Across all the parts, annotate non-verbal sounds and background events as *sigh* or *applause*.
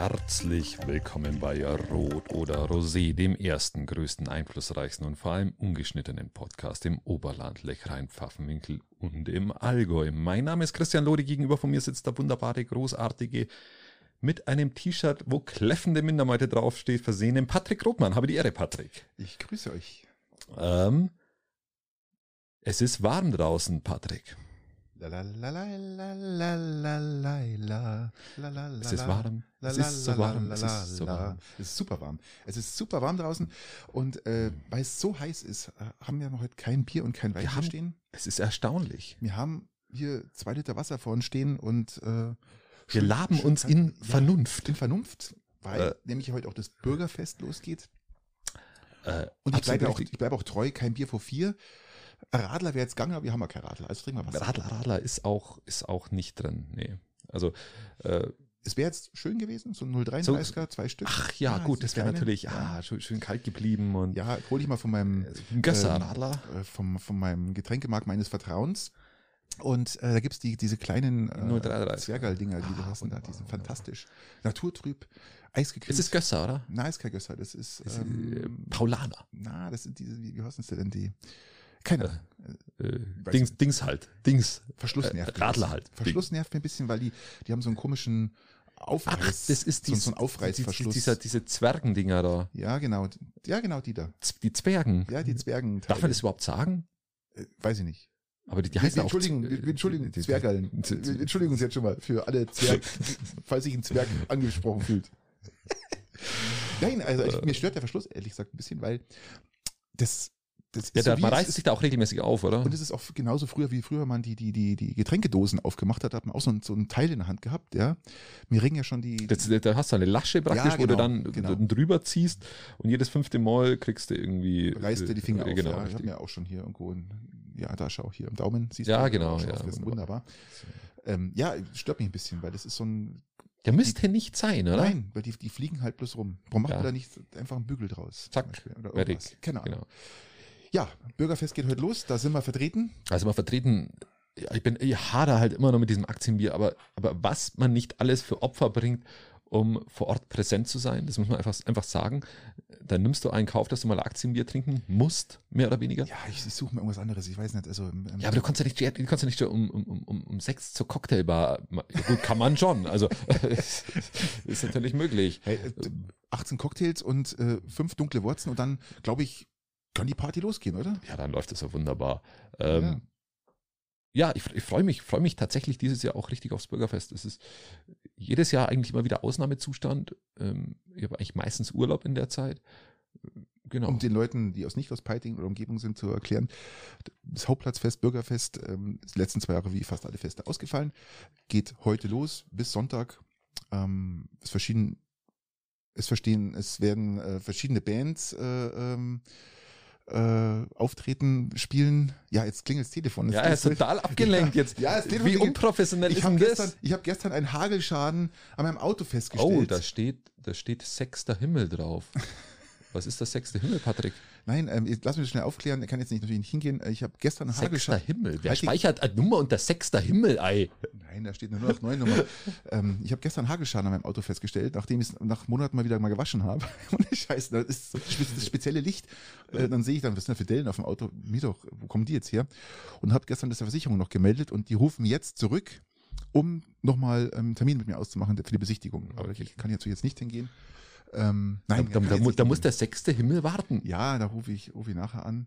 Herzlich willkommen bei Rot oder Rosé, dem ersten, größten, einflussreichsten und vor allem ungeschnittenen Podcast im Oberland, Lechrein, Pfaffenwinkel und im Allgäu. Mein Name ist Christian Lodi, gegenüber von mir sitzt der wunderbare, großartige, mit einem T-Shirt, wo kläffende Mindermeute draufsteht, versehenen Patrick Rothmann. Habe die Ehre, Patrick. Ich grüße euch. Ähm, es ist warm draußen, Patrick. Es ist warm. Es ist so warm. Es ist so warm. Es ist super warm. Es ist super warm draußen und äh, weil es so heiß ist, äh, haben wir heute kein Bier und kein Wein haben- stehen. Es ist erstaunlich. Wir haben hier zwei Liter Wasser vor uns stehen und äh, Wir laben uns in Ja, Vernunft. in Vernunft, weil Äh. nämlich heute auch das Bürgerfest losgeht. Äh, Und ich bleibe auch, ich bleibe auch treu, kein Bier vor vier. Radler wäre jetzt gegangen, aber wir haben ja kein Radler. Also trinken wir Wasser. Radler, Radler ist auch, ist auch nicht drin. Nee. Also, äh, Es wäre jetzt schön gewesen, so ein 0,33er, zwei Stück. ach ja, Ah, gut, das das wäre natürlich, Ja. ah, schön, schön kalt geblieben und Ja, hol ich mal von meinem ein Gösser ähm, Radler. äh, vom, von meinem Getränkemarkt meines Vertrauens. Und äh, da gibt's die, diese kleinen äh, 0,33. Zwergal-Dinger, die du Ah, hast. Da, die sind fantastisch. Naturtrüb, eisgekühlt. Es ist Gösser, oder? Nein, ist kein Gösser. Das ist, Das ist, ähm, äh, Paulaner. na, das sind diese, wie, wie heißen denn die? Keine Ahnung. Äh, weiß Dings, nicht. Dings halt. Dings. Verschluss Äh, nervt. Radler halt. Verschluss nervt mir ein bisschen, weil die, die haben so einen komischen Aufreiß. Ach, das ist so, dies, so ein Aufreißverschluss. Dieser, diese Zwergendinger da. ja, genau. Ja, genau, die da. Z- Die Zwergen. Ja, die Zwergen. Darf man das überhaupt sagen? Äh, weiß ich nicht. Aber die, die heißen auch wir, entschuldigen die- Zwergallen. die- Wir entschuldigen uns jetzt schon mal für alle Zwerg, *laughs* falls sich ein Zwerg angesprochen fühlt. *laughs* Nein, also ich, mir stört der Verschluss ehrlich gesagt ein bisschen, weil das, das Ja, so da, wie man reißt sich da auch regelmäßig auf, oder? und es ist auch genauso früher, wie früher man die, die, die, die Getränkedosen aufgemacht hat, hat man auch so ein, so ein Teil in der Hand gehabt, ja. Mir ringen ja schon die, Das, da hast du eine Lasche praktisch, Ja, wo du genau, dann genau. drüber ziehst und jedes fünfte Mal kriegst du irgendwie. reißt dir die Finger äh, auf. Genau, ja. Ich habe mir auch schon hier irgendwo, ein, ja, da schau hier am Daumen, siehst Ja, du. genau, ja, aufgerissen. wunderbar. Ähm, ja, stört mich ein bisschen, weil das ist so ein, Der müsste nicht sein, oder? Nein, weil die, die fliegen halt bloß rum. Warum macht Ja. man da nicht einfach einen Bügel draus? Zack? Oder fertig. irgendwas? Keine Ahnung. Genau. Ja, Bürgerfest geht heute los, da sind wir vertreten. Also mal vertreten, ja, ich bin, ich hader halt immer noch mit diesem Aktienbier, aber, aber was man nicht alles für Opfer bringt, um vor Ort präsent zu sein, das muss man einfach, einfach sagen. Dann nimmst du einen Kauf, dass du mal Aktienbier trinken musst, mehr oder weniger. Ja, ich, ich suche mir irgendwas anderes, ich weiß nicht. Also, ähm, Ja, aber du kannst ja nicht, du kannst ja nicht um, um, um, um sechs zur Cocktailbar. Gut, kann man schon. Also *laughs* ist natürlich möglich. hey, äh, 18 Cocktails und äh, fünf dunkle Wurzen und dann, glaube ich, kann die Party losgehen, oder? Ja, dann läuft es ja wunderbar. Ähm, ja. ich, ich freue mich, freue mich tatsächlich dieses Jahr auch richtig aufs Bürgerfest. Es ist jedes Jahr eigentlich immer wieder Ausnahmezustand. Ähm, ich habe eigentlich meistens Urlaub in der Zeit. Genau. Um den Leuten, die aus nicht aus Peiting oder Umgebung sind, zu erklären, das Hauptplatzfest, Bürgerfest, ähm, die letzten zwei Jahre wie fast alle Feste ausgefallen, geht heute los bis Sonntag. Ähm, es verschieden, es verstehen, es werden äh, verschiedene Bands äh, ähm, äh, auftreten, spielen. Ja, jetzt klingelt das Telefon. ja, er ist total *laughs* abgelenkt jetzt. Ja, das Telefon Wie unprofessionell Ich ist habe denn gestern, das? ich hab gestern einen Hagelschaden an meinem Auto festgestellt. Oh, da steht, da steht sechster Himmel drauf. *laughs* Was ist das sechste Himmel, Patrick? Nein, ähm, lass mich das schnell aufklären. Er kann jetzt nicht natürlich nicht hingehen. Ich habe gestern Sechster Hagelschaden. Himmel. Wer Halt speichert eine Nummer unter sechster Himmel, ei? Nein, da steht eine 089 Nummer. *laughs* ähm, ich habe gestern Hagelschaden an meinem Auto festgestellt, nachdem ich es nach Monaten mal wieder mal gewaschen habe. *laughs* Und Scheiße, das ist das spezielle Licht. Äh, dann sehe ich dann, was sind da für Dellen auf dem Auto? Mir doch, wo kommen die jetzt her? Und habe gestern das der Versicherung noch gemeldet und die rufen jetzt zurück, um nochmal ähm, einen Termin mit mir auszumachen für die Besichtigung. Aber ich kann jetzt jetzt nicht hingehen. Ähm, Da, nein, da, da, nicht da muss der sechste Himmel warten. Ja, da rufe ich, rufe ich nachher an.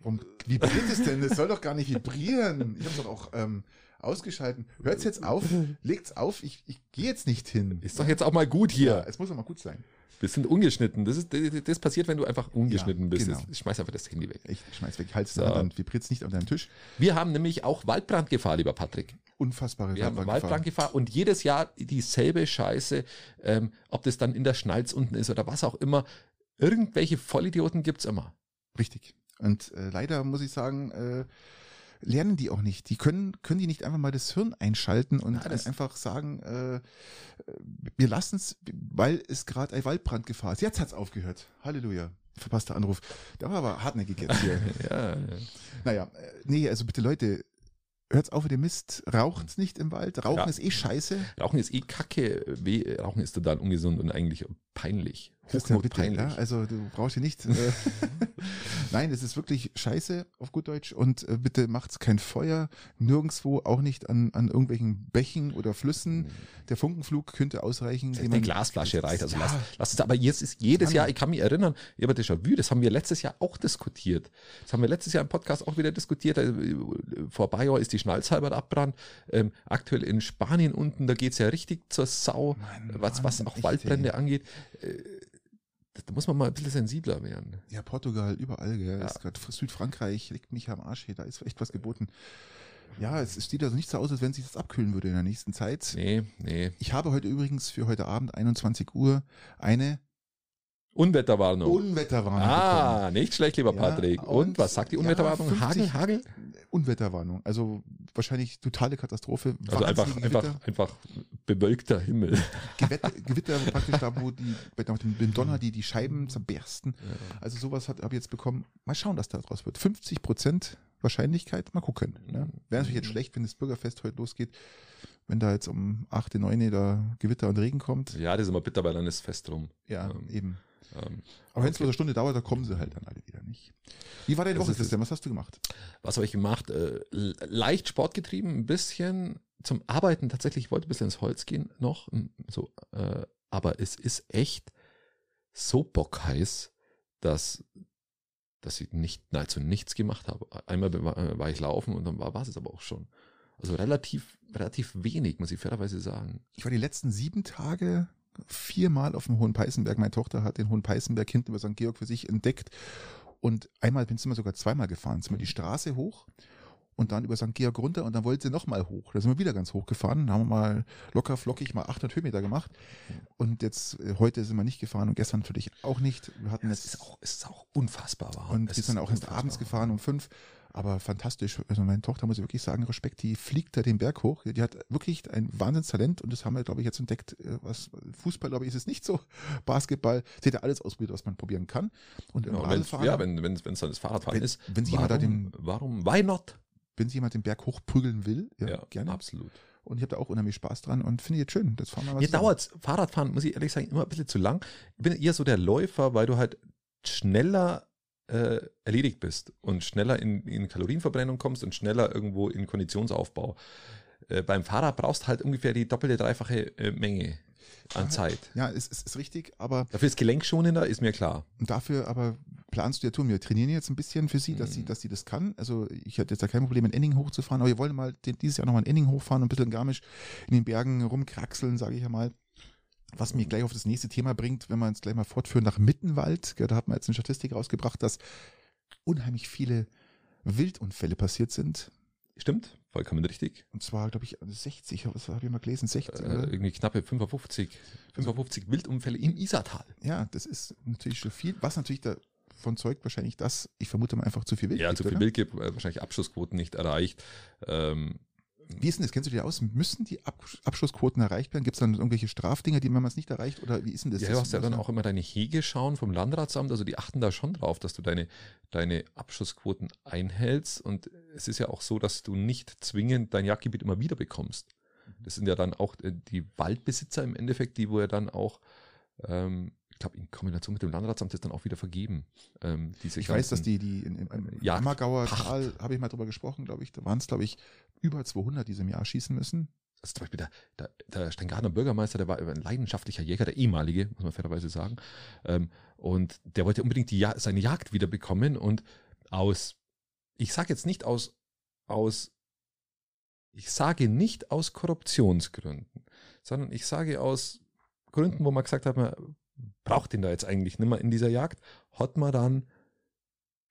Warum vibriert es denn? Das soll doch gar nicht vibrieren. Ich habe doch auch ähm, ausgeschalten. Hört's jetzt auf, legt's auf, ich, ich gehe jetzt nicht hin. Ist doch jetzt auch mal gut hier. Ja, es muss doch mal gut sein. Wir sind ungeschnitten. Das, ist, das passiert, wenn du einfach ungeschnitten Ja, bist. genau. Ich schmeiß einfach das Handy weg. Ich schmeiß weg, halt's So. da, dann vibriert's nicht auf deinem Tisch. Wir haben nämlich auch Waldbrandgefahr, lieber Patrick. Unfassbare Wir haben Waldbrandgefahr. Waldbrandgefahr und jedes Jahr dieselbe Scheiße, ähm, ob das dann in der Schnalz unten ist oder was auch immer. Irgendwelche Vollidioten gibt's immer. Richtig. Und äh, leider muss ich sagen, äh, lernen die auch nicht. Die können, können die nicht einfach mal das Hirn einschalten und das- einfach sagen, äh, wir lassen es, weil es gerade eine Waldbrandgefahr ist. Jetzt hat's aufgehört. Halleluja. Verpasster Anruf. Der war aber hartnäckig jetzt hier. *laughs* Ja, naja, äh, nee, also bitte Leute, hört's auf mit dem Mist, raucht's nicht im Wald, Rauchen Ja. ist eh scheiße. Rauchen ist eh kacke, weh, Rauchen ist total ungesund und eigentlich peinlich. Christian, ja, also du brauchst hier nicht. Äh, *laughs* Nein, es ist wirklich scheiße auf gut Deutsch und äh, bitte macht's kein Feuer, nirgendwo, auch nicht an, an irgendwelchen Bächen oder Flüssen. Der Funkenflug könnte ausreichen. Eine Glasflasche reicht. Also ja, lass, lass es, aber jetzt ist jedes Mann. Jahr, ich kann mich erinnern, ich habe Déjà-vu, das haben wir letztes Jahr auch diskutiert. Das haben wir letztes Jahr im Podcast auch wieder diskutiert. Äh, Vor Jahren ist die Schnalzhalber abgebrannt. Ähm, aktuell in Spanien unten, da geht's ja richtig zur Sau, Mann, was, was Mann, auch Waldbrände ey. angeht. Äh, da muss man mal ein bisschen sensibler werden. Ja, Portugal, überall, gell. Ja. Ist grad Südfrankreich liegt mich am Arsch hier, da ist echt was geboten. Ja, es sieht also nicht so aus, als wenn sich das abkühlen würde in der nächsten Zeit. Nee, nee. Ich habe heute übrigens für heute Abend 21 Uhr eine Unwetterwarnung. Unwetterwarnung bekommen. ah, nicht schlecht, lieber Ja, Patrick. Und, und- was sagt die ja, Unwetterwarnung? 50 Hagel, Hagel? Unwetterwarnung. Also wahrscheinlich totale Katastrophe. Also einfach, einfach, einfach bewölkter Himmel. Gewitter, *laughs* Gewitter praktisch da, wo die, bei dem, Donner die, die Scheiben zerbersten. Also sowas hat habe ich jetzt bekommen. Mal schauen, was da draus wird. 50 Prozent Wahrscheinlichkeit, mal gucken. Ne? Wäre natürlich jetzt schlecht, wenn das Bürgerfest heute losgeht, wenn da jetzt um 8, 9 da Gewitter und Regen kommt. Ja, das ist immer bitter, weil dann ist fest rum. Ja, Ähm, eben. Ähm, Aber wenn es nur eine Stunde dauert, da kommen sie halt dann alle wieder nicht. Wie war deine Woche, ist- Christian? Was hast du gemacht? was habe ich gemacht? Äh, leicht sportgetrieben, ein bisschen zum Arbeiten tatsächlich. Ich wollte ein bisschen ins Holz gehen noch. m, So, äh, aber es ist echt so bockheiß, dass, dass ich nicht, nahezu nichts gemacht habe. Einmal war, äh, war ich laufen und dann war es aber auch schon. Also relativ, relativ wenig, muss ich fairerweise sagen. Ich war die letzten sieben Tage viermal auf dem Hohen Peißenberg. Meine Tochter hat den Hohen Peißenberg hinten über St. Georg für sich entdeckt. Und einmal bin ich sogar zweimal gefahren. Sind wir die Straße hoch und dann über St. Georg runter und dann wollte sie nochmal hoch. Da sind wir wieder ganz hoch gefahren. Da haben wir mal locker flockig mal 800 Höhenmeter gemacht. Und jetzt, äh, heute sind wir nicht gefahren und gestern natürlich auch nicht. Wir hatten Es jetzt ist auch, es ist auch unfassbar warm. und Es wir sind ist auch erst abends gefahren um fünf. Aber fantastisch. Also meine Tochter, muss ich wirklich sagen, Respekt, die fliegt da den Berg hoch. Die hat wirklich ein Wahnsinnstalent und das haben wir, glaube ich, jetzt entdeckt. äh, Was Fußball, glaube ich, ist es nicht so. *laughs* Basketball, sie hat ja alles ausprobiert, was man probieren kann. Und im wenn's, Radfahren, ja, wenn es wenn, es dann das Fahrradfahren Wenn- ist. wenn sich jemand da warum, den- warum, why not? wenn sich jemand den Berg hochprügeln will, ja, gerne. absolut. Und ich habe da auch unheimlich Spaß dran und finde ich jetzt schön. Das fahren wir mal Mir dauert Fahrradfahren, muss ich ehrlich sagen, immer ein bisschen zu lang. Ich bin eher so der Läufer, weil du halt schneller äh, erledigt bist und schneller in, in Kalorienverbrennung kommst und schneller irgendwo in Konditionsaufbau. Äh, beim Fahrrad brauchst halt ungefähr die doppelte, dreifache äh, Menge an Zeit. Ja, es ist, ist richtig, aber Dafür ist gelenkschonender, ist mir klar. Und dafür aber planst du ja tun. Wir trainieren jetzt ein bisschen für sie, dass Mhm. sie, dass sie das kann. Also ich hatte jetzt da kein Problem, in Enning hochzufahren, aber wir wollen mal den, dieses Jahr nochmal in Enning hochfahren und ein bisschen in Garmisch in den Bergen rumkraxeln, sage ich ja mal. Was mich gleich auf das nächste Thema bringt, wenn wir uns gleich mal fortführen nach Mittenwald. Da hat man jetzt eine Statistik rausgebracht, dass unheimlich viele Wildunfälle passiert sind. Stimmt, vollkommen richtig. Und zwar, glaube ich, 60, was habe ich mal gelesen, 60, Äh, oder? irgendwie knappe 55, 55 Wildunfälle im Isartal. Ja, das ist natürlich schon viel, was natürlich davon zeugt wahrscheinlich, dass, ich vermute mal einfach zu viel Wild Ja, gibt, zu viel oder? Wild gibt, äh, wahrscheinlich Abschussquoten nicht erreicht. Ähm, Wie ist denn das? Kennst du dir aus? Müssen die Ab Abschlussquoten erreicht werden? Gibt es dann irgendwelche Strafdinger, die man es nicht erreicht? Oder wie ist denn das? Ja, du hast ja dann auch immer deine Hege schauen vom Landratsamt, also die achten da schon drauf, dass du deine, deine Abschussquoten einhältst und es ist ja auch so, dass du nicht zwingend dein Jagdgebiet immer wieder bekommst. Das sind ja dann auch äh, die Waldbesitzer im Endeffekt, die wo ja dann auch, ähm, glaube, in Kombination mit dem Landratsamt ist dann auch wieder vergeben. Ähm, diese Ich weiß, dass die, die in, in, im Jagd- Ammergauer. Tal, habe ich mal drüber gesprochen, glaube ich, da waren es, glaube ich, über 200, die sie im Jahr schießen müssen. also zum Beispiel der, der, der Steingartner Bürgermeister, der war ein leidenschaftlicher Jäger, der ehemalige, muss man fairerweise sagen. Ähm, und der wollte unbedingt die ja seine Jagd wieder bekommen und aus, ich sage jetzt nicht aus, aus, ich sage nicht aus Korruptionsgründen, sondern ich sage aus Gründen, wo man gesagt hat, man braucht den da jetzt eigentlich nicht mehr in dieser Jagd, hat man dann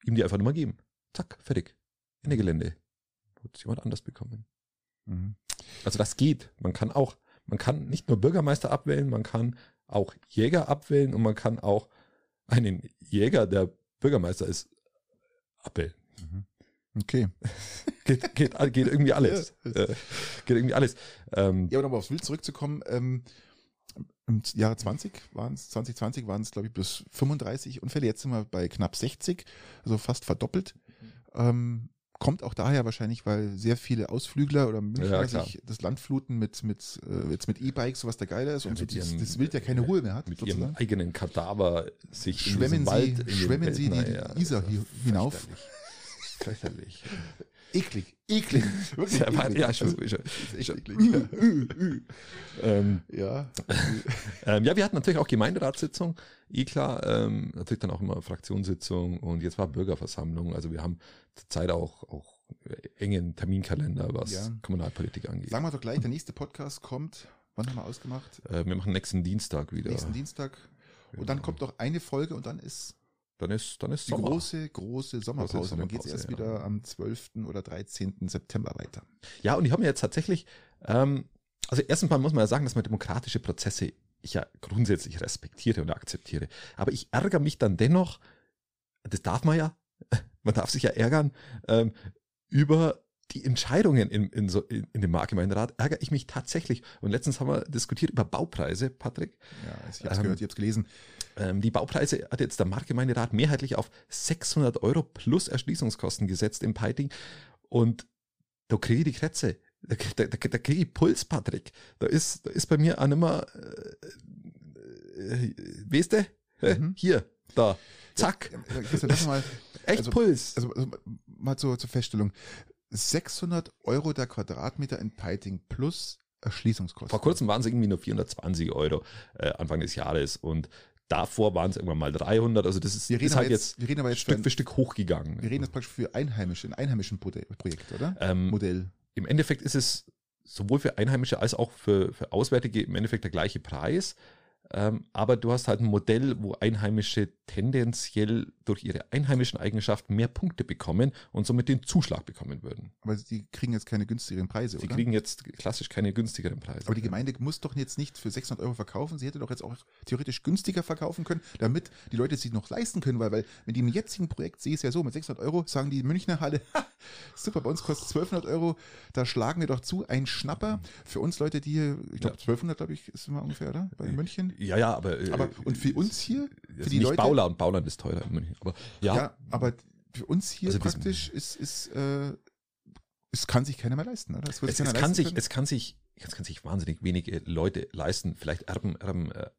ihm die einfach nur mal geben. Zack, fertig. Ende Gelände. Wird jemand anders bekommen. Mhm. Also das geht. Man kann auch, man kann nicht nur Bürgermeister abwählen, man kann auch Jäger abwählen und man kann auch einen Jäger, der Bürgermeister ist, abwählen. Mhm. Okay. *laughs* Geht, geht, geht irgendwie alles. *laughs* Ja. Äh, geht irgendwie alles. Ähm, Ja, aber nochmal aufs Wild zurückzukommen, ähm, im Jahre 20 waren es, 2020 waren es, glaube ich, bis 35 Unfälle. Jetzt sind wir bei knapp 60, also fast verdoppelt. Ähm, kommt auch daher wahrscheinlich, weil sehr viele Ausflügler oder Münchner Ja, sich das Land fluten mit, mit, äh, jetzt mit E-Bikes, sowas der geiler ist und so mit das, Wild ja keine Ruhe mehr hat. Mit sozusagen. ihrem eigenen Kadaver sich in Schwemmen sie, Wald in den schwemmen sie die Wald- Naja, Isar hinauf. Fürchterlich. *laughs* Eklig, eklig. Wirklich Ja, eklig. ja, schon, Also, schon, schon. eklig. *laughs* Ähm, Ja. ähm, ja, wir hatten natürlich auch Gemeinderatssitzung, eh klar, ähm, natürlich dann auch immer Fraktionssitzung und jetzt war Bürgerversammlung. Also wir haben zurzeit auch, auch engen Terminkalender, was Ja. Kommunalpolitik angeht. Sagen wir doch gleich, der nächste Podcast kommt, wann haben wir ausgemacht? Äh, wir machen nächsten Dienstag wieder. Nächsten Dienstag. Und dann Genau. kommt noch eine Folge und dann ist Dann ist, dann ist die Sommer. große, große Sommerpause. Und dann geht es Sommerpause, erst ja. wieder am 12. oder 13. September weiter. Ja, und ich habe mir jetzt tatsächlich, ähm, also erstens mal muss man ja sagen, dass man demokratische Prozesse ich ja grundsätzlich respektiere und akzeptiere. Aber ich ärgere mich dann dennoch, das darf man ja, *laughs* man darf sich ja ärgern, ähm, über die Entscheidungen in, in, so, in, in dem Marktgemeinderat ärgere ich mich tatsächlich. Und letztens haben wir diskutiert über Baupreise, Patrick. Ja, ich habe es Ähm, gehört, ich habe es gelesen. Ähm, die Baupreise hat jetzt der Marktgemeinderat mehrheitlich auf 600 Euro plus Erschließungskosten gesetzt im Peiting. Und da kriege ich die Krätze. Da, da, da, da kriege ich Puls, Patrick. Da ist, da ist bei mir auch nicht mehr, äh, äh, weißt du? Äh, Mhm. Hier, da, zack. Ja, ja, Christian, lass mal, *laughs* Echt also- Puls. also, also mal zur, zur Feststellung. 600 Euro der Quadratmeter in Peiting plus Erschließungskosten. Vor kurzem waren es irgendwie nur 420 Euro äh, Anfang des Jahres und davor waren es irgendwann mal 300. Also das ist, Wir reden, ist halt jetzt, jetzt wir reden aber jetzt für, Stück ein, für Stück hochgegangen. wir reden jetzt praktisch für Einheimische, ein einheimischen Proje- Projekt, oder? ähm, Modell. im Endeffekt ist es sowohl für Einheimische als auch für, für Auswärtige im Endeffekt der gleiche Preis. Ähm, aber du hast halt ein Modell, wo Einheimische tendenziell durch ihre einheimischen Eigenschaften mehr Punkte bekommen und somit den Zuschlag bekommen würden. Aber die kriegen jetzt keine günstigeren Preise, Sie oder? kriegen jetzt klassisch keine günstigeren Preise. aber die Gemeinde muss doch jetzt nicht für 600 Euro verkaufen. Sie hätte doch jetzt auch theoretisch günstiger verkaufen können, damit die Leute es sich noch leisten können, weil, weil mit dem jetzigen Projekt sehe ich es ja so, mit 600 Euro sagen die Münchner Halle, *laughs* "Ha, super, bei uns kostet 1200 Euro, da schlagen wir doch zu, ein Schnapper. Für uns Leute, die hier, ich glaube 1200, glaube ich, ist immer ungefähr, oder? Bei München. ja, ja, aber, äh, Aber, und für uns hier, also für die nicht Leute, Bauland, Bauland ist teurer in München. Aber ja, ja. aber für uns hier Also praktisch ist, ist, äh, es kann sich keiner mehr leisten, oder? es, keiner es, kann sich, können. es kann sich, es kann sich wahnsinnig wenige Leute leisten. Vielleicht Erben, Erben äh, äh,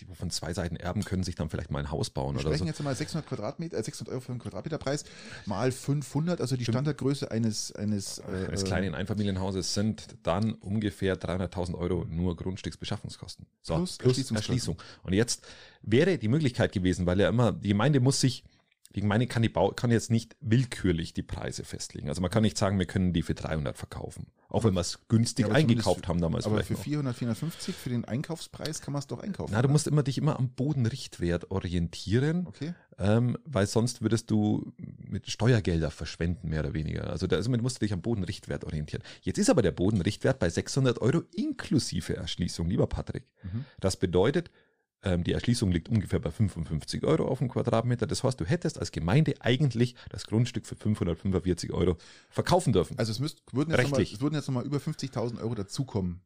die von zwei Seiten erben, können sich dann vielleicht mal ein Haus bauen Wir oder sprechen so. jetzt mal 600 Quadratmeter, äh, 600 Euro für einen Quadratmeterpreis mal 500, also die Standardgröße eines eines, äh, eines kleinen Einfamilienhauses sind dann ungefähr 300.000 Euro nur Grundstücksbeschaffungskosten. So, Plus plus. Erschließung. Und jetzt wäre die Möglichkeit gewesen, weil ja immer, die Gemeinde muss sich, die Gemeinde kann, die Bau, kann jetzt nicht willkürlich die Preise festlegen. Also man kann nicht sagen, wir können die für 300 verkaufen. Auch wenn wir es günstig Ja, eingekauft haben damals aber für noch. 400, 450 für den Einkaufspreis kann man es doch einkaufen. Na, du oder? musst immer dich immer am Bodenrichtwert orientieren. Okay. ähm, weil sonst würdest du mit Steuergelder verschwenden, mehr oder weniger. Also da also, musst du dich am Bodenrichtwert orientieren. Jetzt ist aber der Bodenrichtwert bei 600 Euro inklusive Erschließung, lieber Patrick. Mhm. Das bedeutet, die Erschließung liegt ungefähr bei 55 Euro auf dem Quadratmeter. Das heißt, du hättest als Gemeinde eigentlich das Grundstück für 545 Euro verkaufen dürfen. Also es, müsst, würden, jetzt noch mal, Rechtlich. es würden jetzt nochmal über 50.000 Euro dazukommen.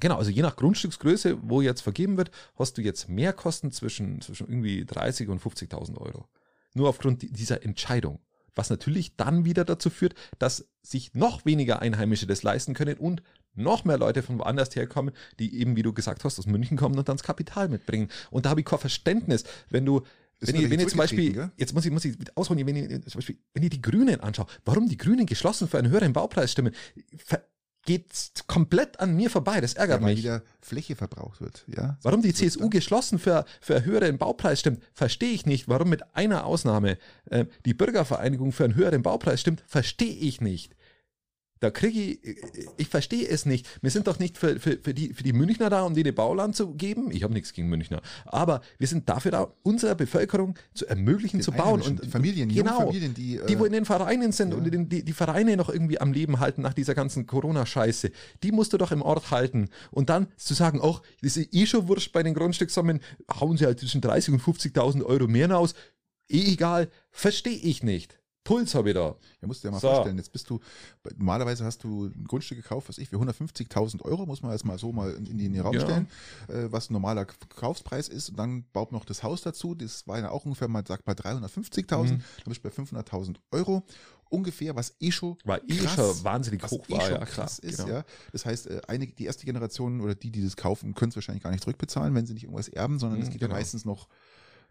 Genau, also je nach Grundstücksgröße, wo jetzt vergeben wird, hast du jetzt mehr Kosten zwischen, zwischen irgendwie 30 und 50.000 Euro. Nur aufgrund di- dieser Entscheidung. Was natürlich dann wieder dazu führt, dass sich noch weniger Einheimische das leisten können und noch mehr Leute von woanders herkommen, die eben, wie du gesagt hast, aus München kommen und dann das Kapital mitbringen. Und da habe ich kein Verständnis, wenn du, wenn ich, wenn ich zum Beispiel, zurückgetreten, jetzt muss ich, muss ich ausholen, wenn ich, zum Beispiel, wenn ich die Grünen anschaue, warum die Grünen geschlossen für einen höheren Baupreis stimmen, geht komplett an mir vorbei. Das ärgert Ja, weil mich. wieder Fläche verbraucht wird. Ja? Warum die CSU geschlossen für, für einen höheren Baupreis stimmt, verstehe ich nicht. Warum mit einer Ausnahme äh, die Bürgervereinigung für einen höheren Baupreis stimmt, verstehe ich nicht. Da kriege ich, ich verstehe es nicht. Wir sind doch nicht für, für, für, die, für die Münchner da, um denen Bauland zu geben. Ich habe nichts gegen Münchner. Aber wir sind dafür da, unserer Bevölkerung zu ermöglichen, Den zu bauen. Und die Familien, genau, Familien, die, äh, die, wo in den Vereinen sind ja. und die, die, die Vereine noch irgendwie am Leben halten nach dieser ganzen Corona-Scheiße, die musst du doch im Ort halten. Und dann zu sagen, auch, das ist eh schon wurscht bei den Grundstückssummen, hauen sie halt zwischen 30 und 50.000 Euro mehr raus. Eh egal, verstehe ich nicht. Puls habe ich da. Ja, musst du dir mal So. vorstellen, jetzt bist du, normalerweise hast du ein Grundstück gekauft, was ich, für 150.000 Euro, muss man jetzt mal so mal in, in den Raum Ja. stellen, äh, was ein normaler Kaufpreis ist. Und dann baut noch das Haus dazu, das war ja auch ungefähr mal, sagt mal 350.000, Mhm. dann bist du bei 500.000 Euro ungefähr, was eh schon War eh schon wahnsinnig hoch eh war, ja, krass ist, genau. ja. Das heißt, äh, einige, die erste Generation oder die, die das kaufen, können es wahrscheinlich gar nicht zurückbezahlen, wenn sie nicht irgendwas erben, sondern es Mhm, geht ja genau. meistens noch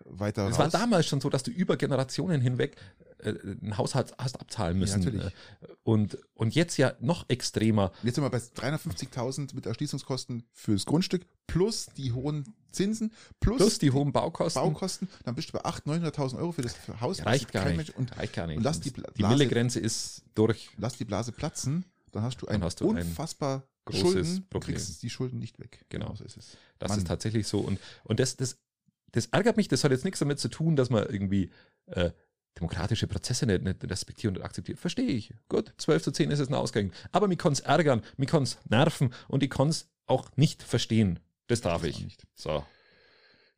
weiter Es war damals schon so, dass du über Generationen hinweg äh, ein Haus hast, abzahlen müssen. natürlich. Äh, Und, und jetzt ja noch extremer. Jetzt sind wir bei 350.000 mit Erschließungskosten fürs Grundstück plus die hohen Zinsen plus, Plus die hohen Baukosten. Baukosten. Dann bist du bei 800.000, 900.000 Euro für das Haus. Ja, reicht gar nicht. Und reicht gar nicht. und lass die Bla- die Blase- Millegrenze ist durch. lass die Blase platzen, dann hast du ein hast du ein unfassbar großes Schulden. Du Problem. kriegst die Schulden nicht weg. Genau. so ist es. Das Mann. ist tatsächlich so. Und, und das, das, das ärgert mich, das hat jetzt nichts damit zu tun, dass man irgendwie äh, demokratische Prozesse nicht, nicht respektiert und akzeptiert. Verstehe ich. Gut, 12 zu 10 ist es ein Ausgang. Aber mich kann es ärgern, mich kann es nerven und ich kann es auch nicht verstehen. Das darf Das ich. nicht. So.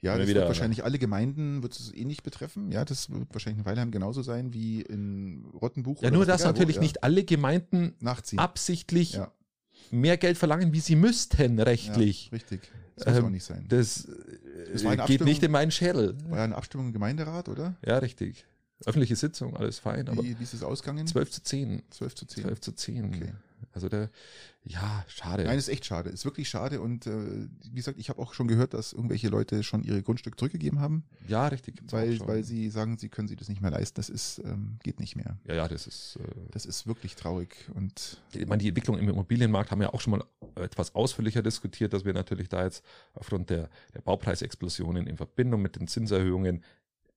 Ja, das wieder, wird wahrscheinlich alle Gemeinden wird es ähnlich betreffen. Ja, das wird wahrscheinlich in Weilheim genauso sein wie in Rottenbuch. Ja, nur dass egal wo, natürlich ja. nicht alle Gemeinden nachziehen. absichtlich Ja. mehr Geld verlangen, wie sie müssten rechtlich. Ja, richtig. Das muss Ähm, auch nicht sein. Das, Das äh, geht nicht in meinen Schädel. War ja eine Abstimmung im Gemeinderat, oder? Ja, richtig. Öffentliche Sitzung, alles fein, aber Wie, wie ist es ausgegangen? 12 zu 10. 12 zu 10. 12 zu 10. Okay. Also der, ja, schade. Nein, ist echt schade. Ist wirklich schade. Und äh, wie gesagt, ich habe auch schon gehört, dass irgendwelche Leute schon ihre Grundstücke zurückgegeben haben, ja, richtig. weil, weil sie sagen, sie können sich das nicht mehr leisten. Das ist, ähm, geht nicht mehr. ja, ja, das ist, äh, Das ist wirklich traurig. Und ich meine, die Entwicklung im Immobilienmarkt haben wir auch schon mal etwas ausführlicher diskutiert, dass wir natürlich da jetzt aufgrund der, der Baupreisexplosionen in Verbindung mit den Zinserhöhungen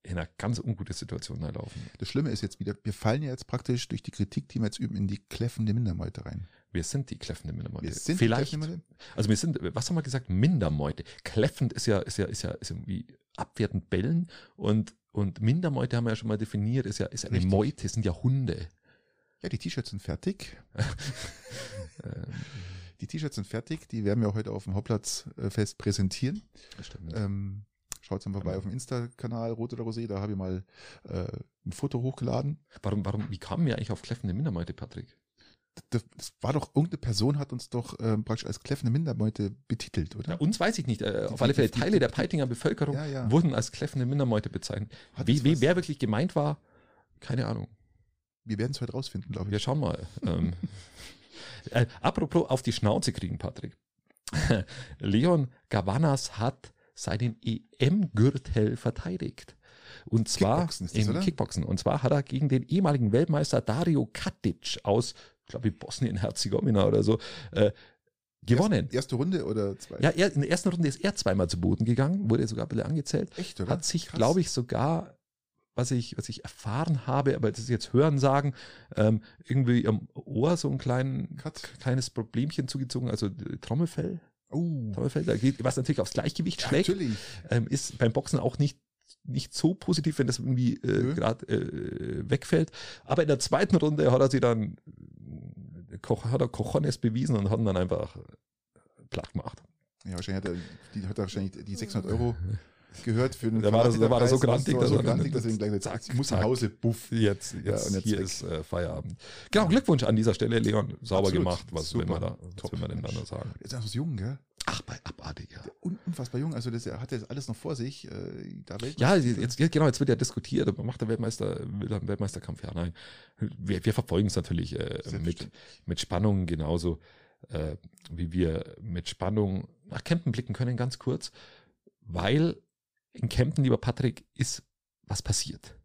in eine ganz ungute Situation laufen. das Schlimme ist jetzt wieder, wir fallen ja jetzt praktisch durch die Kritik, die wir jetzt üben, in die kläffende Mindermeute rein. Wir sind die kläffende Mindermeute. Wir sind Vielleicht. die kläffende Also wir sind, was haben wir gesagt? Mindermeute. Kläffend ist ja, ist ja, ist ja, ist irgendwie abwertend bellen und, und Mindermeute haben wir ja schon mal definiert, ist ja, ist eine Richtig. Meute, sind ja Hunde. Ja, die T-Shirts sind fertig. *laughs* Die T-Shirts sind fertig. Die werden wir heute auf dem Hauptplatzfest präsentieren. das stimmt. Ähm, Schaut mal vorbei Genau. auf dem Insta-Kanal Rot oder Rosé, da habe ich mal äh, ein Foto hochgeladen. Warum, warum, wie kamen wir eigentlich auf kläffende Mindermeute, Patrick? Das, das war doch, irgendeine Person hat uns doch ähm, praktisch als kläffende Mindermeute betitelt, oder? Ja, uns weiß ich nicht. Äh, Die- auf alle Fälle, die- die- Teile der Peitinger Bevölkerung Ja, ja. wurden als kläffende Mindermeute bezeichnet. Wie, wie, wer wirklich gemeint war, keine Ahnung. Wir werden es heute rausfinden, glaube Wir ich. schauen mal. ähm, *laughs* äh, apropos auf die Schnauze kriegen, Patrick. *laughs* Leon Gavanas hat seinen EM-Gürtel verteidigt. Und zwar Kickboxen ist das, im oder? Kickboxen. Und zwar hat er gegen den ehemaligen Weltmeister Dario Katic aus, ich glaube, Bosnien-Herzegowina oder so, äh, gewonnen. Erste, Runde oder zwei? Ja, er, in der ersten Runde ist er zweimal zu Boden gegangen, wurde sogar ein bisschen angezählt. Echt, oder? Hat sich, glaube ich, sogar, was ich, was ich erfahren habe, aber das ist jetzt Hören sagen, ähm, irgendwie am Ohr so ein klein, Cut. kleines Problemchen zugezogen, also äh, Trommelfell, Geht, was natürlich aufs Gleichgewicht ja, schlägt, natürlich. ähm, ist beim Boxen auch nicht nicht so positiv, wenn das irgendwie äh, gerade äh, wegfällt. Aber in der zweiten Runde hat er sie dann hat er Cojones bewiesen und hat ihn dann einfach platt gemacht. Ja, wahrscheinlich hat er, die, hat er wahrscheinlich die 600 Euro gehört für den Da war er- da war so grantig, dass so er dann- grantig, ihm gleich sagt, Zack, ich muss nach. Hause, buff. Jetzt, jetzt, Ja, jetzt hier weg. ist äh, Feierabend. Genau, Glückwunsch an dieser Stelle, Leon. Sauber Absolut. gemacht. Was will Super. man da, was Top. will man denn da noch sagen? Der ist einfach so jung, gell? Ach, bei abartig, ja. Un unfassbar jung, also das, er hat jetzt alles noch vor sich. Äh, da Ja, jetzt, jetzt, genau, jetzt wird ja diskutiert, macht der Weltmeister, will er einen Weltmeisterkampf? Ja, nein. Wir, wir verfolgen es natürlich äh, mit, mit Spannung genauso, äh, wie wir mit Spannung nach Kempten blicken können, ganz kurz, weil in Kempten, lieber Patrick, ist was passiert.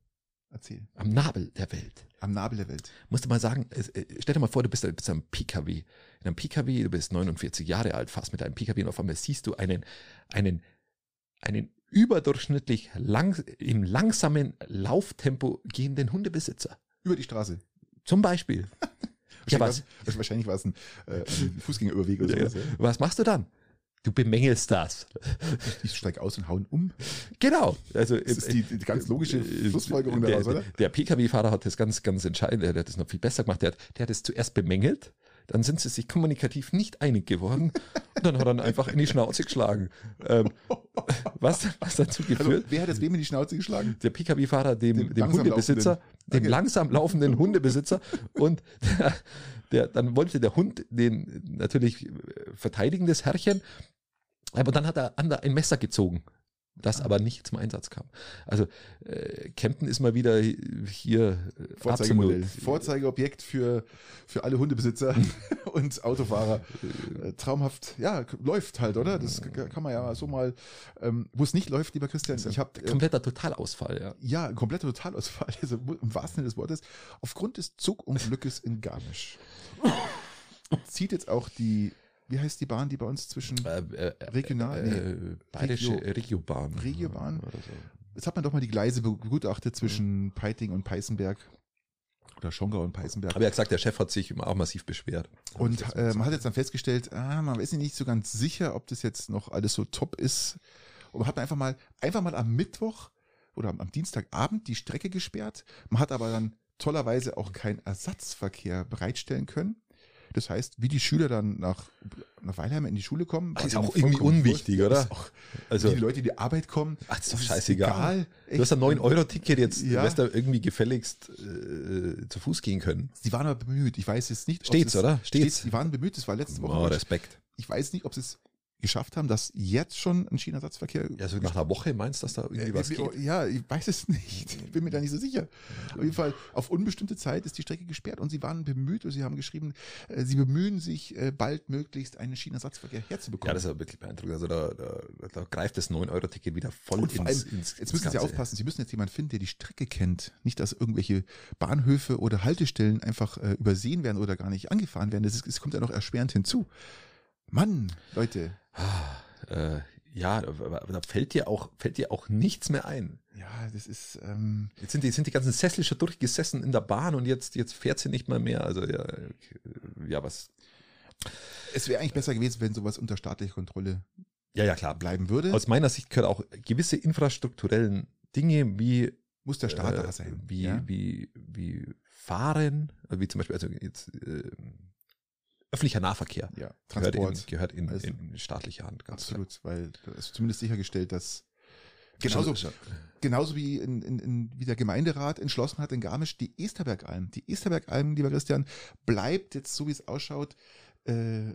Erzähl. Am Nabel der Welt. Am Nabel der Welt. musst du mal sagen, äh, stell dir mal vor, du bist, bist am PKW. In einem PKW, du bist 49 Jahre alt, fast mit einem PKW und auf einmal siehst du einen, einen, einen überdurchschnittlich lang, im langsamen Lauftempo gehenden Hundebesitzer. Über die Straße. Zum Beispiel. *laughs* Ja, Wahrscheinlich was, wahrscheinlich war es ein, äh, ein Fußgängerüberweg oder sowas. Ja. was machst du dann? Du bemängelst das. Ich steig aus und hauen um. Genau. Also, Das ist die, die ganz logische Schlussfolgerung der, daraus, oder? Der PKW-Fahrer hat das ganz, ganz entscheidend, der hat das noch viel besser gemacht. Der hat, der hat es zuerst bemängelt, dann sind sie sich kommunikativ nicht einig geworden *laughs* und dann hat er ihn einfach in die Schnauze geschlagen. Ähm, was, was dazu geführt? Also, wer hat das wem in die Schnauze geschlagen? der Pkw-Fahrer dem, Dem dem, Hundebesitzer, laufenden. dem Okay. langsam laufenden Hundebesitzer und der, der, dann wollte der Hund den natürlich äh, verteidigen, das Herrchen, aber dann hat er ein Messer gezogen, das aber nicht zum Einsatz kam. Also äh, Kempten ist mal wieder hier äh, Vorzeigemodell. Vorzeigeobjekt für, für alle Hundebesitzer *laughs* und Autofahrer. Äh, Traumhaft, ja, läuft halt, oder? Das kann man ja so mal, ähm, wo es nicht läuft, lieber Christian, ich habe äh, kompletter Totalausfall, ja. ja, ein kompletter Totalausfall, *laughs* also im wahrsten Sinne des Wortes, aufgrund des Zugunglückes in Garmisch. Zieht jetzt auch die, wie heißt die Bahn, die bei uns zwischen Äh, äh, Regional- äh, bayerische Regio- Regiobahn. Regiobahn? Oder so. Jetzt hat man doch mal die Gleise begutachtet zwischen Peiting und Peißenberg. Oder Schongau und Peißenberg. Aber er hat gesagt, der Chef hat sich immer auch massiv beschwert. Und äh, man hat jetzt dann festgestellt, ah, man ist nicht so ganz sicher, ob das jetzt noch alles so top ist. Und man hat einfach mal, einfach mal am Mittwoch oder am, am Dienstagabend die Strecke gesperrt. Man hat aber dann tollerweise auch keinen Ersatzverkehr bereitstellen können. Das heißt, wie die Schüler dann nach, nach Weilheim in die Schule kommen. Ach, ist auch irgendwie unwichtig, wurscht. oder? Auch, Also, wie die Leute in die Arbeit kommen. ach, das ist doch scheißegal. Echt. Du hast ein 9-Euro-Ticket, jetzt Ja. wirst du irgendwie gefälligst äh, zu Fuß gehen können. Sie waren aber bemüht. Ich weiß jetzt nicht. es- oder? Steht's. Steht's. Die waren bemüht. Das war letzte Woche. Oh, Respekt. ich weiß nicht, ob es geschafft haben, dass jetzt schon ein Schienenersatzverkehr. Ja, so nach einer Woche meinst du, dass da irgendwie was Äh, geht? Ja, ich weiß es nicht. Ich bin mir da nicht so sicher. Auf jeden Fall, auf unbestimmte Zeit ist die Strecke gesperrt und sie waren bemüht, und sie haben geschrieben, äh, sie bemühen sich, äh, baldmöglichst einen Schienenersatzverkehr Ja, herzubekommen. das ist ja wirklich beeindruckend. Also da, da, da greift das 9-Euro-Ticket wieder voll und vor allem, ins, jetzt müssen Sie Ganze. aufpassen, Sie müssen jetzt jemanden finden, der die Strecke kennt. Nicht, dass irgendwelche Bahnhöfe oder Haltestellen einfach äh, übersehen werden oder gar nicht angefahren werden. Das, ist, das kommt ja noch erschwerend hinzu. Mann, Leute. Äh, ja, aber da fällt dir, auch, fällt dir auch nichts mehr ein. Ja, das ist, ähm, Jetzt sind die, sind die ganzen Sessel schon durchgesessen in der Bahn und jetzt, jetzt fährt sie nicht mal mehr. Also ja, ja was. es wäre eigentlich besser gewesen, wenn sowas unter staatlicher Kontrolle Ja, ja, klar. bleiben würde. Aus meiner Sicht gehört auch gewisse infrastrukturellen Dinge wie Muss der Staat äh, da sein. Wie, ja? wie, wie Fahren, äh, wie zum Beispiel, also jetzt äh, öffentlicher Nahverkehr ja, gehört, in, Transport. gehört in, Also- in staatliche Hand. Absolut, weil da ist zumindest sichergestellt, dass klar. genauso, Schon- genauso wie, in, in, in, wie der Gemeinderat entschlossen hat in Garmisch, die Esterbergalm. Die Esterbergalm, lieber Christian, bleibt jetzt so wie es ausschaut, äh,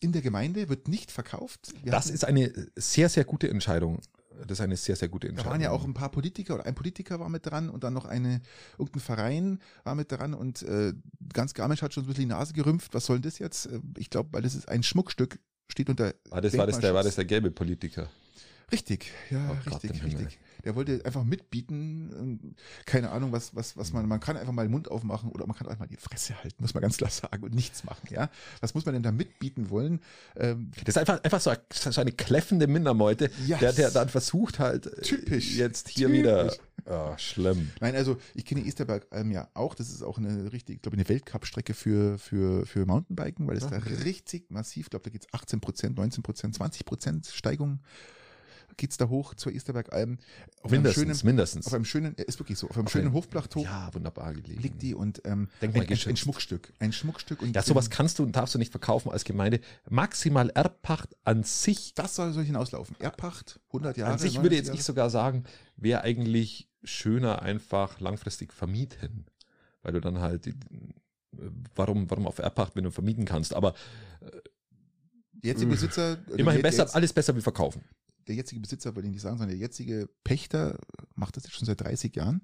in der Gemeinde, wird nicht verkauft. Wir Das ist eine sehr, sehr gute Entscheidung. Das ist eine sehr, sehr gute Da Entscheidung. waren ja auch ein paar Politiker oder ein Politiker war mit dran und dann noch eine, irgendein Verein war mit dran und äh, ganz Garmisch hat schon ein bisschen die Nase gerümpft. Was soll denn das jetzt? Äh, Ich glaube, weil das ist ein Schmuckstück, steht unter. war, das, war, das der, war das der gelbe Politiker? Richtig, ja, Oh richtig, richtig. Der wollte einfach mitbieten. ähm, Keine Ahnung, was, was, was man, man kann einfach mal den Mund aufmachen oder man kann einfach mal die Fresse halten, muss man ganz klar sagen, und nichts machen, ja. Was muss man denn da mitbieten wollen? Ähm, Das ist einfach, einfach so, eine, so eine kläffende Mindermeute, Yes. der, der dann versucht halt äh, Typisch. jetzt hier Typisch. wieder. Oh, schlimm. Nein, also ich kenne Esterberg ähm, ja auch. Das ist auch eine richtig, ich glaube, eine Weltcup-Strecke für, für, für Mountainbiken, weil es da Okay. richtig massiv, ich glaube, da geht es 18 Prozent, 19 Prozent, 20 Prozent Steigung geht's da hoch zur Esterbergalm. Auf einem Mindestens, schönen, mindestens. auf einem schönen, äh, ist wirklich so, auf einem Auf schönen einem- Hofplateau ja, wunderbar gelegen. liegt die und ähm, Denkmal ein, ein, ein. Schmuckstück. Ein Schmuckstück und Ja, sowas kannst du und darfst du nicht verkaufen als Gemeinde. Maximal Erbpacht an sich, das soll, soll hinauslaufen. Erbpacht, 100 Jahre. an sich 90 würde jetzt Jahre. ich sogar sagen, wäre eigentlich schöner einfach langfristig vermieten. Weil du dann halt, die- warum, warum auf Erbpacht, wenn du vermieten kannst? Aber Der jetzige Besitzer, äh, immerhin besser, der, alles besser wie verkaufen. Der jetzige Besitzer, wollte ich nicht sagen, sondern der jetzige Pächter macht das jetzt schon seit 30 Jahren.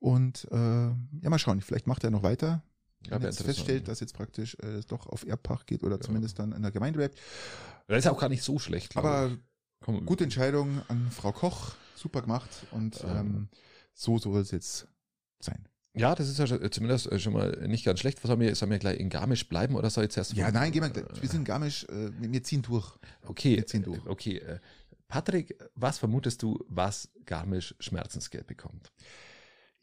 Und äh, ja, mal schauen, vielleicht macht er noch weiter. Ja, Wenn wär jetzt feststellt, dass jetzt praktisch äh, es doch auf Erbpacht geht oder Ja. zumindest dann in der Gemeinde bleibt. Das ist auch gar nicht so schlecht. Aber. Komm, gute Entscheidung an Frau Koch, super gemacht und Ähm. ähm, so soll es jetzt sein. Ja, das ist ja zumindest äh, schon mal nicht ganz schlecht. Was sollen wir, sollen wir gleich in Garmisch bleiben oder soll jetzt erst Ja, nein, gehen wir, gleich. wir sind in Garmisch, äh, wir ziehen durch. Okay, Wir ziehen durch. äh, okay. Äh, Patrick, was vermutest du, was Garmisch Schmerzensgeld bekommt?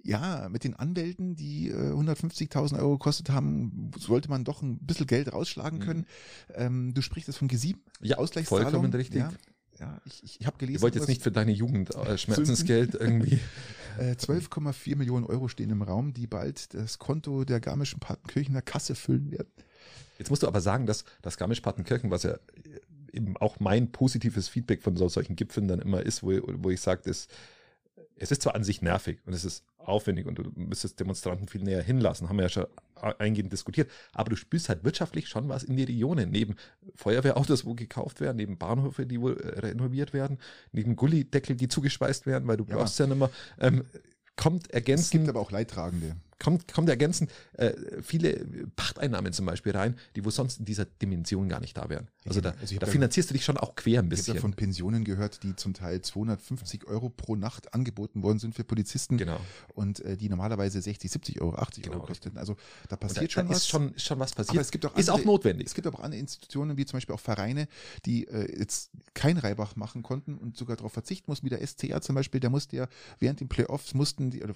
Ja, mit den Anwälten, die äh, 150.000 Euro gekostet haben, sollte man doch ein bisschen Geld rausschlagen Mhm. können. Ähm, du sprichst jetzt von G7, Ja, Ausgleichszahlung. vollkommen richtig. Ja, ja ich, ich, ich habe gelesen, Ich wollte jetzt nicht für deine Jugend äh, Schmerzensgeld irgendwie. *laughs* Äh, 12,4 Millionen Euro stehen im Raum, die bald das Konto der garmischen Partenkirchener Kasse füllen werden. Jetzt musst du aber sagen, dass das Garmisch-Partenkirchen, was ja eben auch mein positives Feedback von so, solchen Gipfeln dann immer ist, wo, wo ich sage, es ist zwar an sich nervig und es ist aufwendig und du müsstest Demonstranten viel näher hinlassen, haben wir ja schon eingehend diskutiert, aber du spürst halt wirtschaftlich schon was in die Regionen, neben Feuerwehrautos, wo gekauft werden, neben Bahnhöfe, die wohl äh, renoviert werden, neben Gullideckel, die zugespeist werden, weil du ja. brauchst ja nicht mehr, ähm, kommt ergänzend. Es gibt aber auch Leidtragende kommt, kommt ergänzend äh, viele Pachteinnahmen zum Beispiel rein, die wo sonst in dieser Dimension gar nicht da wären. Also da, also da finanzierst du dich schon auch quer ein bisschen. Ich habe ja von Pensionen gehört, die zum Teil 250 Euro pro Nacht angeboten worden sind für Polizisten genau. und äh, die normalerweise 60, 70 Euro, 80 genau. Euro kosteten. Also da passiert da, schon da was. Ist schon, schon was passiert. Aber es gibt auch ist andere, auch notwendig. Es gibt auch andere Institutionen, wie zum Beispiel auch Vereine, die äh, jetzt kein Reibach machen konnten und sogar darauf verzichten mussten, wie der SCA zum Beispiel, der musste ja während den Playoffs mussten die, oder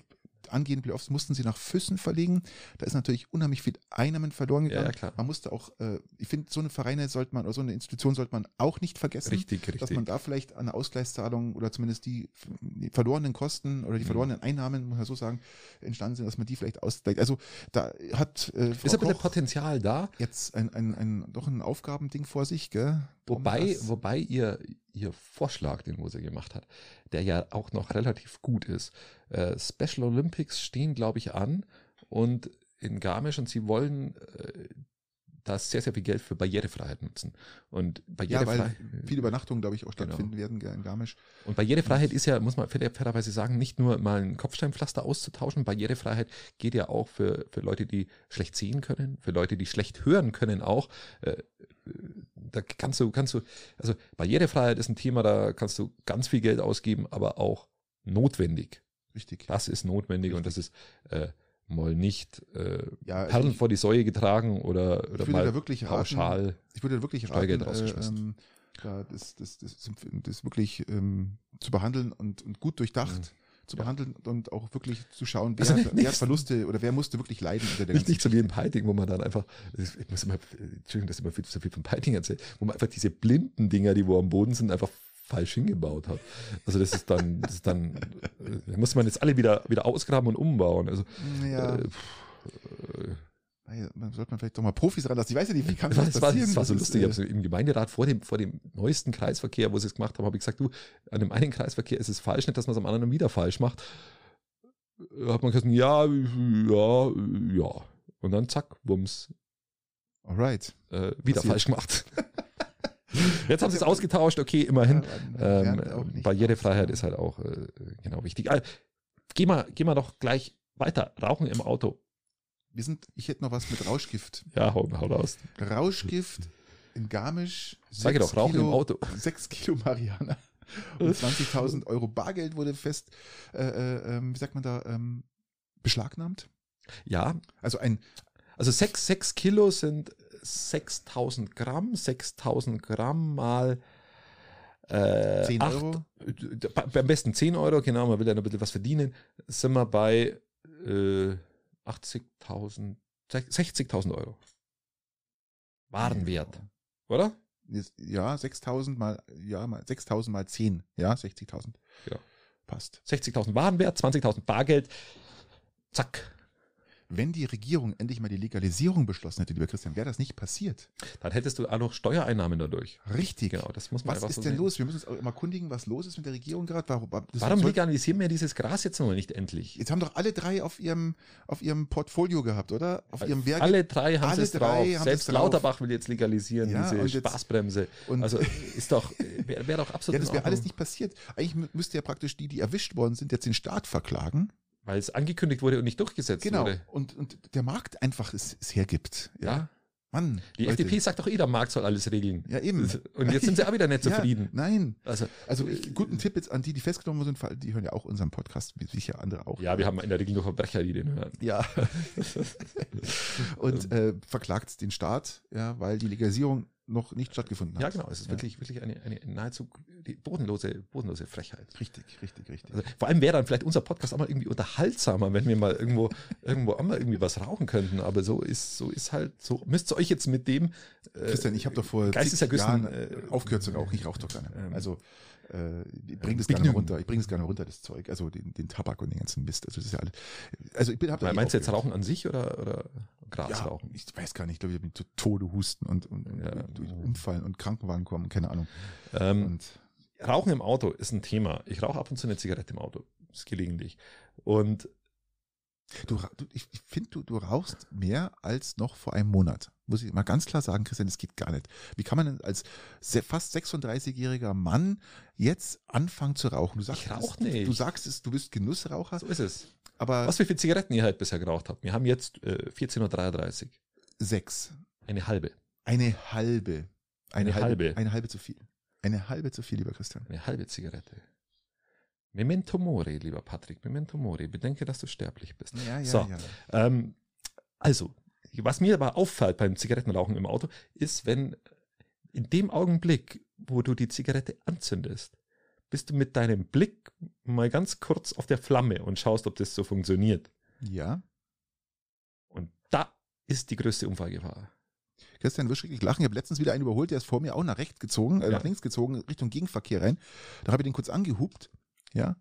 angehenden Playoffs mussten sie nach Füssen verlegen. Da ist natürlich unheimlich viel Einnahmen verloren gegangen. Ja, klar. Man musste auch, äh, ich finde, so eine Vereine sollte man oder so eine Institution sollte man auch nicht vergessen. Richtig, richtig. Dass man da vielleicht eine Ausgleichszahlung oder zumindest die, die verlorenen Kosten oder die mhm. verlorenen Einnahmen, muss man so sagen, entstanden sind, dass man die vielleicht ausgleicht. Also da hat äh, Frau ist ein bisschen Potenzial da. Jetzt ein, ein, ein, doch ein Aufgabending vor sich, gell? Wobei, wobei ihr, ihr Vorschlag, den Mose gemacht hat, der ja auch noch relativ gut ist. Äh, Special Olympics stehen, glaube ich, an und in Garmisch und sie wollen äh, da sehr, sehr viel Geld für Barrierefreiheit nutzen. Und Barrierefreiheit. Ja, weil viele Übernachtungen, glaube ich, auch genau. stattfinden genau. werden in Garmisch. Und Barrierefreiheit ist ja, muss man fairerweise sagen, nicht nur mal ein Kopfsteinpflaster auszutauschen. Barrierefreiheit geht ja auch für, für Leute, die schlecht sehen können, für Leute, die schlecht hören können auch. Äh, da kannst du, kannst du, also Barrierefreiheit ist ein Thema, da kannst du ganz viel Geld ausgeben, aber auch notwendig. Richtig. Das ist notwendig Richtig. und das ist äh, mal nicht äh, ja, also Perlen vor die Säue getragen oder, oder mal wirklich pauschal raten, Ich würde wirklich raten, äh, ähm, da das, das, das, das wirklich ähm, zu behandeln und, und gut durchdacht. Mhm zu ja. behandeln und auch wirklich zu schauen, wer, also hat, wer hat Verluste oder wer musste wirklich leiden unter der Nicht, nicht so wie im Piting, wo man dann einfach, ich muss immer, Entschuldigung, dass ich immer viel, so viel von Piting erzähle, wo man einfach diese blinden Dinger, die wo am Boden sind, einfach falsch hingebaut hat. Also das ist dann, das ist dann, da muss man jetzt alle wieder, wieder ausgraben und umbauen. Also, ja. Äh, man sollte man vielleicht doch mal Profis ranlassen. Ich weiß ja nicht, wie kann das, das passieren? War, das war so lustig. Ich habe im Gemeinderat vor dem, vor dem neuesten Kreisverkehr, wo sie es gemacht haben, habe ich gesagt, du, an dem einen Kreisverkehr ist es falsch, nicht, dass man es am anderen wieder falsch macht. Hat man gesagt, ja, ja, ja. Und dann zack, wumms. Alright. Äh, wieder Passiert. falsch gemacht. *laughs* Jetzt haben sie es ausgetauscht, okay, immerhin. Ähm, Barrierefreiheit ist halt auch äh, genau wichtig. Also, geh mal, geh mal doch gleich weiter. Rauchen im Auto. Wir sind, ich hätte noch was mit Rauschgift. Ja, hau, hau raus. Rauschgift in Garmisch. Sag doch, Rauchen Kilo, im Auto. 6 Kilo Mariana und 20.000 Euro Bargeld wurde fest, äh, äh, ähm, wie sagt man da, ähm, beschlagnahmt. Ja. Also ein. Also 6, 6 Kilo sind 6000 Gramm, 6000 Gramm mal äh, 10 acht, Euro? Am besten 10 Euro, genau, man will ja noch ein bisschen was verdienen. Sind wir bei äh, 80.000, 60.000 Euro. Warenwert, oder? Ja, 6.000 mal, ja, mal 6.000 mal 10, ja, 60.000. Ja. Passt. 60.000 Warenwert, 20.000 Bargeld, zack, wenn die Regierung endlich mal die Legalisierung beschlossen hätte, lieber Christian, wäre das nicht passiert. Dann hättest du auch noch Steuereinnahmen dadurch. Richtig. Genau, das muss man Was ist so denn sehen. los? Wir müssen uns auch immer kundigen, was los ist mit der Regierung gerade. Warum, Warum legalisieren wir dieses Gras jetzt noch nicht endlich? Jetzt haben doch alle drei auf ihrem, auf ihrem Portfolio gehabt, oder? Auf ihrem Werk. Alle drei haben alle es drauf. Selbst Lauterbach will jetzt legalisieren, ja, diese und Spaßbremse. Und also ist doch, wäre wär doch absolut. Ja, das wäre alles nicht passiert. Eigentlich müsste ja praktisch die, die erwischt worden sind, jetzt den Staat verklagen weil es angekündigt wurde und nicht durchgesetzt genau. wurde. Genau. Und, und der Markt einfach es, es hergibt. Ja. ja. Mann. Die Leute. FDP sagt doch eh, der Markt soll alles regeln. Ja, eben. Und jetzt sind sie auch wieder nicht *laughs* zufrieden. Ja, nein. Also, also ich, guten Tipp jetzt an die, die festgenommen sind, die hören ja auch unseren Podcast, wie sicher andere auch. Ja, wir haben in der Regel nur Verbrecher, die den hören. Ja. *laughs* Und *laughs* äh, verklagt den Staat, ja, weil die Legalisierung noch nicht stattgefunden hat. Ja, genau. Es ist ja. wirklich, wirklich eine, eine nahezu bodenlose, bodenlose Frechheit. Richtig, richtig, richtig. Also, vor allem wäre dann vielleicht unser Podcast auch mal irgendwie unterhaltsamer, wenn wir mal irgendwo, *laughs* irgendwo auch mal irgendwie was rauchen könnten. Aber so ist, so ist halt, so müsst ihr euch jetzt mit dem. Äh, Christian, ich habe doch vor Jahren äh, aufgehört zu rauchen. Ich rauche doch gerne. Ähm, also äh, ich bringe das gerne runter. Ich bringe es gerne runter, das Zeug. Also den, den Tabak und den ganzen Mist. Also das ist ja alles. Also ich bin. Hab Meinst du jetzt Rauchen an sich oder? oder? Gras ja, rauchen. ich weiß gar nicht, ich glaube, ich bin zu Tode husten und, und, und Ja. durch umfallen und Krankenwagen kommen, keine Ahnung. Ähm, Und Rauchen im Auto ist ein Thema. Ich rauche ab und zu eine Zigarette im Auto. Das ist gelegentlich. Und du, du ich, finde, du, du rauchst mehr als noch vor einem Monat. Muss ich mal ganz klar sagen, Christian, das geht gar nicht. Wie kann man denn als fast 36-jähriger Mann jetzt anfangen zu rauchen? Du sagst, Ich rauch nicht. Du sagst es, du bist Genussraucher, so ist es. aber Was, wie viele Zigaretten ihr halt bisher geraucht habt? Wir haben jetzt äh, 14.33 Uhr. sechs. Eine halbe. Eine halbe. Eine halbe. Eine halbe zu viel. Eine halbe zu viel, lieber Christian. Eine halbe Zigarette. Memento mori, lieber Patrick. Memento mori. Bedenke, dass du sterblich bist. Ja, ja, So. ja. Ähm, also, was mir aber auffällt beim Zigarettenrauchen im Auto, ist, wenn in dem Augenblick, wo du die Zigarette anzündest, bist du mit deinem Blick mal ganz kurz auf der Flamme und schaust, ob das so funktioniert. Ja. Und da ist die größte Unfallgefahr. Christian, du wirst schrecklich lachen. Ich habe letztens wieder einen überholt, der ist vor mir auch nach rechts gezogen, äh, Ja. nach links gezogen, Richtung Gegenverkehr rein. Da habe ich den kurz angehupt. Ja.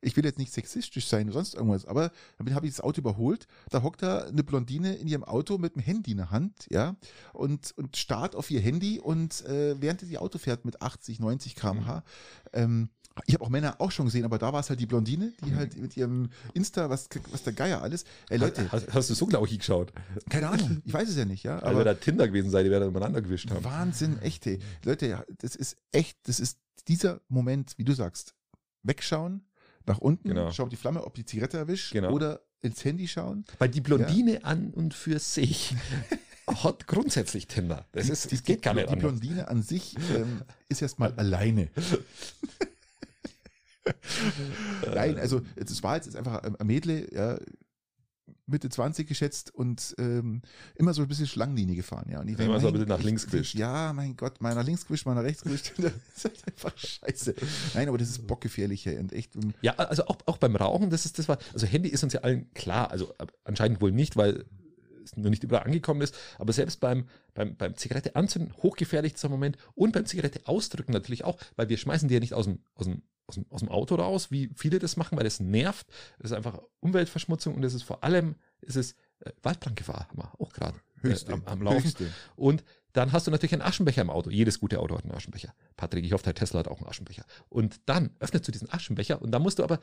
Ich will jetzt nicht sexistisch sein oder sonst irgendwas, aber dann habe ich das Auto überholt. Da hockt da eine Blondine in ihrem Auto mit dem Handy in der Hand, ja, und, und starrt auf ihr Handy und äh, während sie Auto fährt mit 80, 90 km/h. Ähm, ich habe auch Männer auch schon gesehen, aber da war es halt die Blondine, die halt mit ihrem Insta, was, was der Geier alles. Ey Leute, Hast, hast du so genau hingeschaut? keine Ahnung, ich weiß es ja nicht, ja. Aber da Tinder gewesen sei, die werden übereinander gewischt haben. Wahnsinn, echt, ey. Leute, das ist echt, das ist dieser Moment, wie du sagst, wegschauen, nach unten, Genau. schau auf die Flamme, ob die Zigarette erwischt Genau. oder ins Handy schauen. Weil die Blondine an und für sich *laughs* hat grundsätzlich Tinder. Das, ist, das geht gar die, nicht Die anders. Blondine an sich ähm, ist erstmal alleine. *laughs* Nein, also es war jetzt einfach ein Mädle, ja, Mitte 20 geschätzt und ähm, immer so ein bisschen Schlangenlinie gefahren, ja. Und ich Immer so ein mein bisschen nach Gott, links gewischt. Ja, mein Gott, mal nach links gewischt, mal nach rechts gewischt. *laughs* das ist halt einfach scheiße. Nein, aber das ist bockgefährlich hey, und echt. ähm, Ja, also auch, auch beim Rauchen, das ist das war, also Handy ist uns ja allen klar, also äh, anscheinend wohl nicht, weil es nur nicht überall angekommen ist, aber selbst beim, beim, beim Zigarette anzünden, hochgefährlich dieser Moment und beim Zigarette ausdrücken natürlich auch, weil wir schmeißen die ja nicht aus dem, aus dem, aus dem, aus dem Auto raus, wie viele das machen, weil das nervt, das ist einfach Umweltverschmutzung und es ist vor allem, ist es äh, Waldbrandgefahr, haben wir auch gerade äh, am, am Laufen. Höchste. Und dann hast du natürlich einen Aschenbecher im Auto. Jedes gute Auto hat einen Aschenbecher. Patrick, ich hoffe, dein Tesla hat auch einen Aschenbecher. Und dann öffnest du diesen Aschenbecher und da musst du aber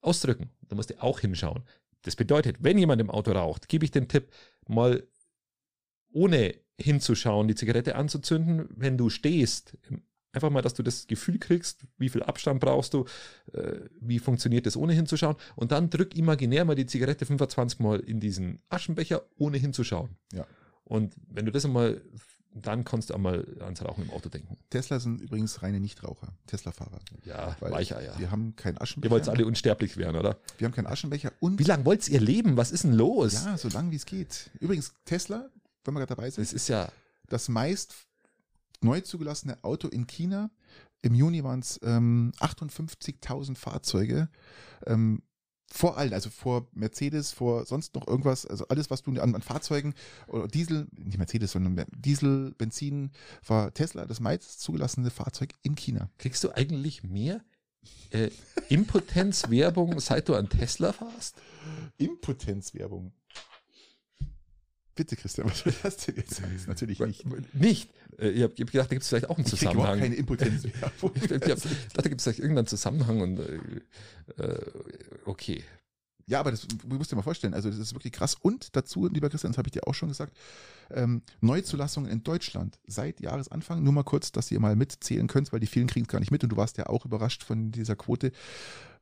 ausdrücken. Da musst du auch hinschauen. Das bedeutet, wenn jemand im Auto raucht, gebe ich den Tipp, mal ohne hinzuschauen, die Zigarette anzuzünden, wenn du stehst. Einfach mal, dass du das Gefühl kriegst, wie viel Abstand brauchst du, äh, wie funktioniert das ohne hinzuschauen. Und dann drück imaginär mal die Zigarette 25 Mal in diesen Aschenbecher, ohne hinzuschauen. Ja. Und wenn du das einmal, dann kannst du einmal ans Rauchen im Auto denken. Tesla sind übrigens reine Nichtraucher, Tesla-Fahrer. Ja, Weil Weicheier. Wir haben keinen Ihr Aschenbecher. wollt alle unsterblich werden, oder? wir haben keinen Aschenbecher und Wie lange wollt ihr leben? Was ist denn los? ja, so lang wie es geht. Übrigens, Tesla, wenn wir gerade dabei sind, Das ist ja, das meist neu zugelassene Auto in China. Im Juni waren es ähm, 58.000 Fahrzeuge. Ähm, vor allen, also vor Mercedes, vor sonst noch irgendwas, also alles, was du an, an Fahrzeugen oder Diesel, nicht Mercedes, sondern Diesel, Benzin, war Tesla das meist zugelassene Fahrzeug in China. kriegst du eigentlich mehr äh, Impotenzwerbung, *laughs* seit du an Tesla fahrst? Impotenzwerbung. Bitte, Christian, was soll das denn jetzt heißen? Natürlich nicht. Nicht. Äh, Ich habe hab gedacht, da gibt es vielleicht auch einen Ich krieg überhaupt Zusammenhang. keine. *laughs* Ich, hab- ich hab- ich dachte, da gibt es vielleicht irgendeinen Zusammenhang und äh, äh, okay. Ja, aber das du musst dir mal vorstellen, also das ist wirklich krass. Und dazu, lieber Christian, das habe ich dir auch schon gesagt, ähm, Neuzulassungen in Deutschland seit Jahresanfang, nur mal kurz, dass ihr mal mitzählen könnt, weil die vielen kriegen es gar nicht mit und du warst ja auch überrascht von dieser Quote.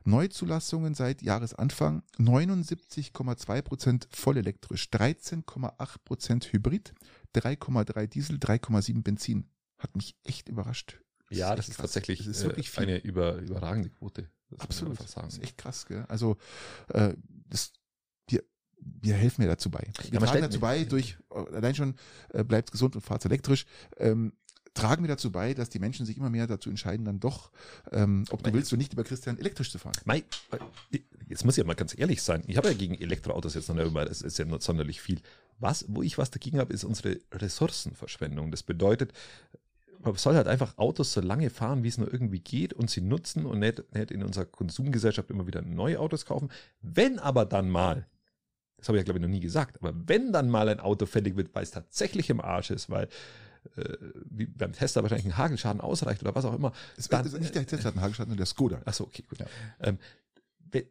Neuzulassungen seit Jahresanfang 79,2 Prozent vollelektrisch, 13,8 Prozent Hybrid, 3,3 Diesel, 3,7 Benzin. Hat mich echt überrascht. Ja, das ist krass. tatsächlich das ist äh, wirklich viel. eine über, überragende Quote. Das Absolut. Das ist echt krass, gell? Also, äh, das, wir, helfen mir dazu bei. Wir man tragen dazu bei, *laughs* durch, äh, allein schon, äh, bleibt gesund und fahrt elektrisch, ähm, tragen wir dazu bei, dass die Menschen sich immer mehr dazu entscheiden, dann doch, ähm, ob du Weil- willst oder nicht, über Christian elektrisch zu fahren. Mei, jetzt muss ich ja mal ganz ehrlich sein. Ich habe ja gegen Elektroautos jetzt noch nicht, weil es ist ja nicht sonderlich viel. Was, wo ich was dagegen habe, ist unsere Ressourcenverschwendung. Das bedeutet, man soll halt einfach Autos so lange fahren, wie es nur irgendwie geht und sie nutzen und nicht, nicht in unserer Konsumgesellschaft immer wieder neue Autos kaufen. Wenn aber dann mal das habe ich ja glaube ich noch nie gesagt, aber wenn dann mal ein Auto fällig wird, weil es tatsächlich im Arsch ist, weil äh, wie beim Tester wahrscheinlich ein Hagelschaden ausreicht oder was auch immer. Es dann- ist nicht der Tesla hat einen Hagelschaden, sondern der Skoda. Achso, okay, gut. Ja. Ähm, wenn,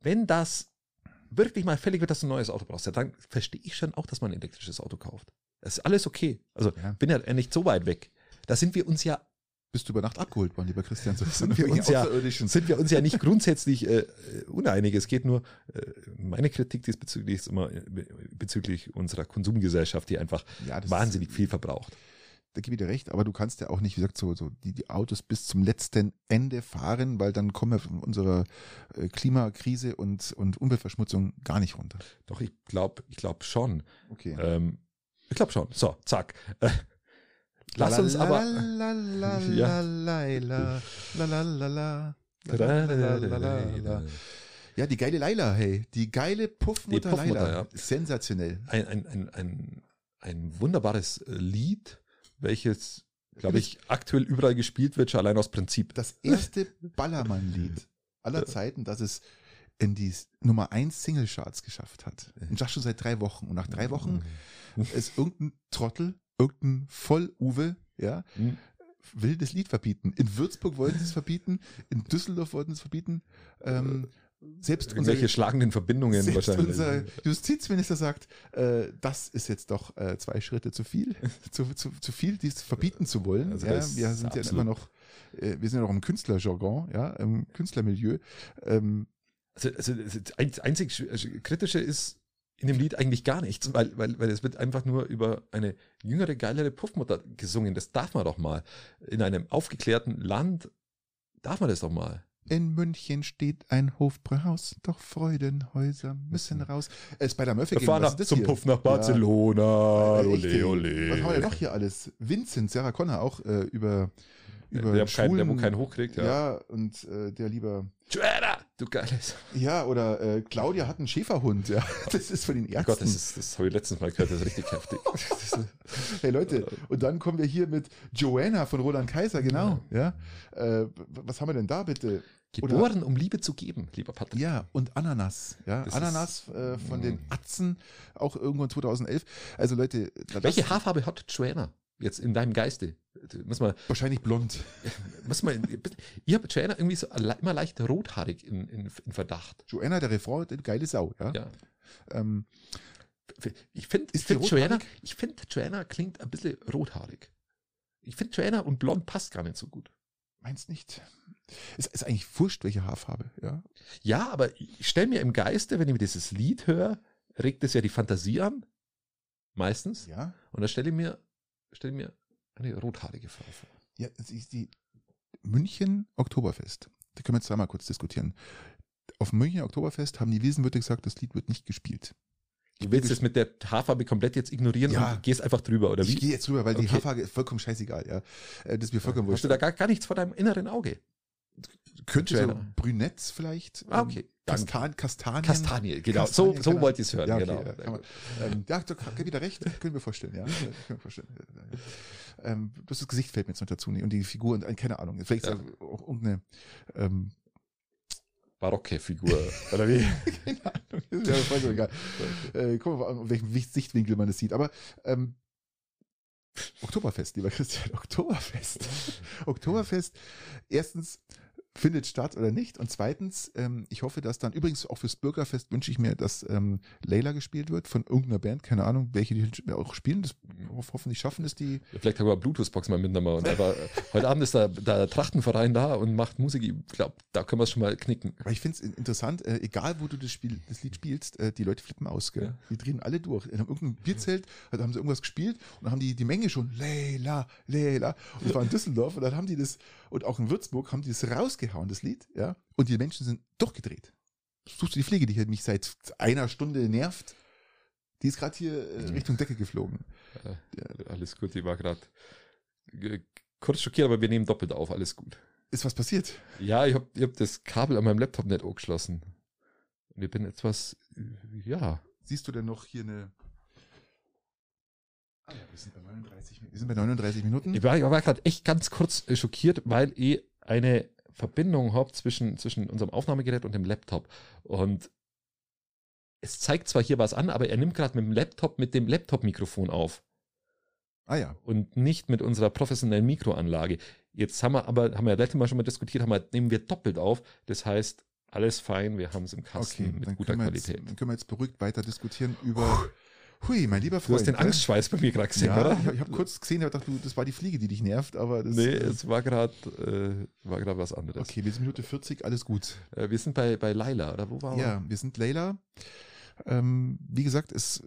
wenn das wirklich mal fällig wird, dass du ein neues Auto brauchst, ja, dann verstehe ich schon auch, dass man ein elektrisches Auto kauft. Das ist alles okay. Also Ja. bin ja nicht so weit weg. Da sind wir uns ja, Bist du über Nacht abgeholt worden, lieber Christian? So *laughs* sind wir uns ja, sind wir uns ja nicht grundsätzlich äh, äh, uneinig. Es geht nur, äh, meine Kritik diesbezüglich ist immer äh, be- bezüglich unserer Konsumgesellschaft, die einfach ja, wahnsinnig ist, viel verbraucht. Da gebe ich dir recht, aber du kannst ja auch nicht, wie gesagt, so, so die, die Autos bis zum letzten Ende fahren, weil dann kommen wir von unserer äh, Klimakrise und, und Umweltverschmutzung gar nicht runter. Doch, ich glaube ich glaub schon. Okay. Ähm, ich glaube schon. So, zack. Lass uns aber. Ja, die geile Leila, hey. Die geile Puffmutter, die Puffmutter Leila. Sensationell. Ein, wunderbares Lied, welches, glaube ich, aktuell überall gespielt wird, schon allein aus Prinzip. Das erste Ballermann-Lied aller Zeiten, das es in die Nummer 1 Single-Charts geschafft hat. Und das schon seit drei Wochen. Und nach drei Wochen ist irgendein Trottel irgendein Voll-Uwe, ja, Hm. will das Lied verbieten. In Würzburg wollten sie es verbieten, in Düsseldorf wollten sie es verbieten. Ähm, selbst unser, Irgendwelche schlagenden Verbindungen selbst wahrscheinlich. unser Justizminister sagt, äh, das ist jetzt doch äh, zwei Schritte zu viel, *laughs* zu, zu, zu viel, dies verbieten zu wollen. Also ja, wir sind ja immer noch, äh, wir sind ja noch im Künstlerjargon, ja, im Künstlermilieu. Ähm, Also, also das ein- einzig also kritische ist in dem Lied eigentlich gar nichts, weil, weil, weil es wird einfach nur über eine jüngere, geilere Puffmutter gesungen. Das darf man doch mal. In einem aufgeklärten Land darf man das doch mal. in München steht ein Hofbräuhaus, doch Freudenhäuser müssen raus. Äh, Spider-Murphy Wir fahren nach, zum hier? Puff nach Ja. Barcelona. Äh, echt, ey. ole, ole. Was haben wir denn noch hier alles? Vincent, Sarah Connor auch äh, über, über der, kein, der, wo keinen hochkriegt, ja. Ja, und äh, der lieber, Du geiles. ja, oder äh, Claudia hat einen Schäferhund, ja. *laughs* Das ist von den Oh Ärzten. Gott, das, ist, das habe ich letztens mal gehört, das ist richtig heftig. Ist, *laughs* hey Leute, und dann kommen wir hier mit Joanna von Roland Kaiser, genau. Ja. Äh, w- was haben wir denn da bitte? geboren, um Liebe zu geben, lieber Patrick. Ja, und Ananas. Ja, Das Ananas äh, von den Mm. Atzen, auch irgendwann 2011. Also Leute, Welche Haarfarbe hat Joanna jetzt in deinem Geiste? Muss man, wahrscheinlich blond. *laughs* muss man, ich habe Joanna irgendwie so immer leicht rothaarig in, in, in Verdacht. Joanna, der Refrain, die geile Sau, ja. Ja. Ähm, Ich finde, finde Joanna, ich finde Joanna klingt ein bisschen rothaarig. Ich finde Joanna und blond passt gar nicht so gut. meinst nicht? Es ist eigentlich wurscht, welche Haarfarbe, ja. Ja, aber ich stelle mir im Geiste, wenn ich mir dieses Lied höre, regt es ja die Fantasie an. Meistens. Ja. Und da stelle ich mir, stelle ich mir eine rothaarige Frau vor. Ja, es ist die München Oktoberfest. Da können wir jetzt zweimal kurz diskutieren. Auf dem München Oktoberfest haben die Wiesenwirte gesagt, das Lied wird nicht gespielt. Du willst es mit der Haarfarbe komplett jetzt ignorieren Ja. und gehst einfach drüber, oder Ich wie? gehe jetzt rüber, weil die Okay. Haarfarbe ist vollkommen scheißegal, ja. Äh, Das ist mir vollkommen Hast wurscht. du da gar, gar nichts vor deinem inneren Auge? Könnte so Joanna? Brünett vielleicht. Ah, ähm, okay. Danke. Kastan Kastanien. Kastanie, genau. Kastanien, so so genau. wollte ich es hören, Ja, okay, genau. ja, man, ähm, ja, du hast wieder recht, können wir vorstellen, ja. Können wir vorstellen. Ähm, das Gesicht fällt mir jetzt noch dazu und die Figur und keine Ahnung, vielleicht Ja. auch irgendeine ähm, Barocke Figur, oder wie? *laughs* keine Ahnung, ist ja voll egal. Äh, gucken wir mal, an welchem Sichtwinkel man das sieht. Aber ähm, Oktoberfest, lieber Christian, Oktoberfest. *laughs* Oktoberfest, erstens findet statt oder nicht und zweitens, ähm, ich hoffe, dass dann, übrigens auch fürs Bürgerfest wünsche ich mir, dass ähm, Layla gespielt wird von irgendeiner Band, keine Ahnung, welche die auch spielen, das ho hoffentlich schaffen es die. Ja, Vielleicht haben wir Bluetooth-Box mal mitnehmen. Und einfach, *laughs* heute Abend ist der, der Trachtenverein da und macht Musik. Ich glaube, da können wir es schon mal knicken. Aber ich finde es interessant, äh, egal wo du das, Spiel, das Lied spielst, äh, die Leute flippen aus, gell? Ja. Die drehen alle durch. In irgendeinem Bierzelt da haben sie irgendwas gespielt und dann haben die die Menge schon, Leila, Leila. Und das war in Düsseldorf und dann haben die das, und auch in Würzburg haben die das rausgehauen, das Lied, ja. Und die Menschen sind durchgedreht. Suchst du die Pflege, die mich seit einer Stunde nervt? Die ist gerade hier äh, Richtung Decke geflogen. Äh, alles gut, ich war gerade kurz schockiert, aber wir nehmen doppelt auf. Alles gut. Ist was passiert? Ja, ich habe ich hab das Kabel an meinem Laptop nicht angeschlossen. Und ich bin etwas, äh, ja. Siehst du denn noch hier eine. Ah ja, wir sind bei 39, wir sind bei 39 Minuten. Ich war, ich war gerade echt ganz kurz äh, schockiert, weil ich eine Verbindung habe zwischen, zwischen unserem Aufnahmegerät und dem Laptop. Und es zeigt zwar hier was an, aber er nimmt gerade mit dem Laptop, mit dem Laptop-Mikrofon auf Ah ja. und nicht mit unserer professionellen Mikroanlage. Jetzt haben wir aber, haben wir ja letztes Mal schon mal diskutiert, haben wir, nehmen wir doppelt auf. Das heißt, alles fein, wir haben es im Kasten Okay, mit guter wir jetzt, Qualität. dann können wir jetzt beruhigt weiter diskutieren über. Hui, mein lieber Du Freund. hast den ne? Angstschweiß bei mir gerade gesehen, Ja, oder? ich, ich habe kurz gesehen, ich dachte, du, das war die Fliege, die dich nervt, aber das. Nee, äh, es war gerade äh, war was anderes. okay, wir sind Minute 40, alles gut. Äh, wir sind bei, bei Laila, oder wo waren wir? Ja, wir sind Layla. Ähm, wie gesagt, es,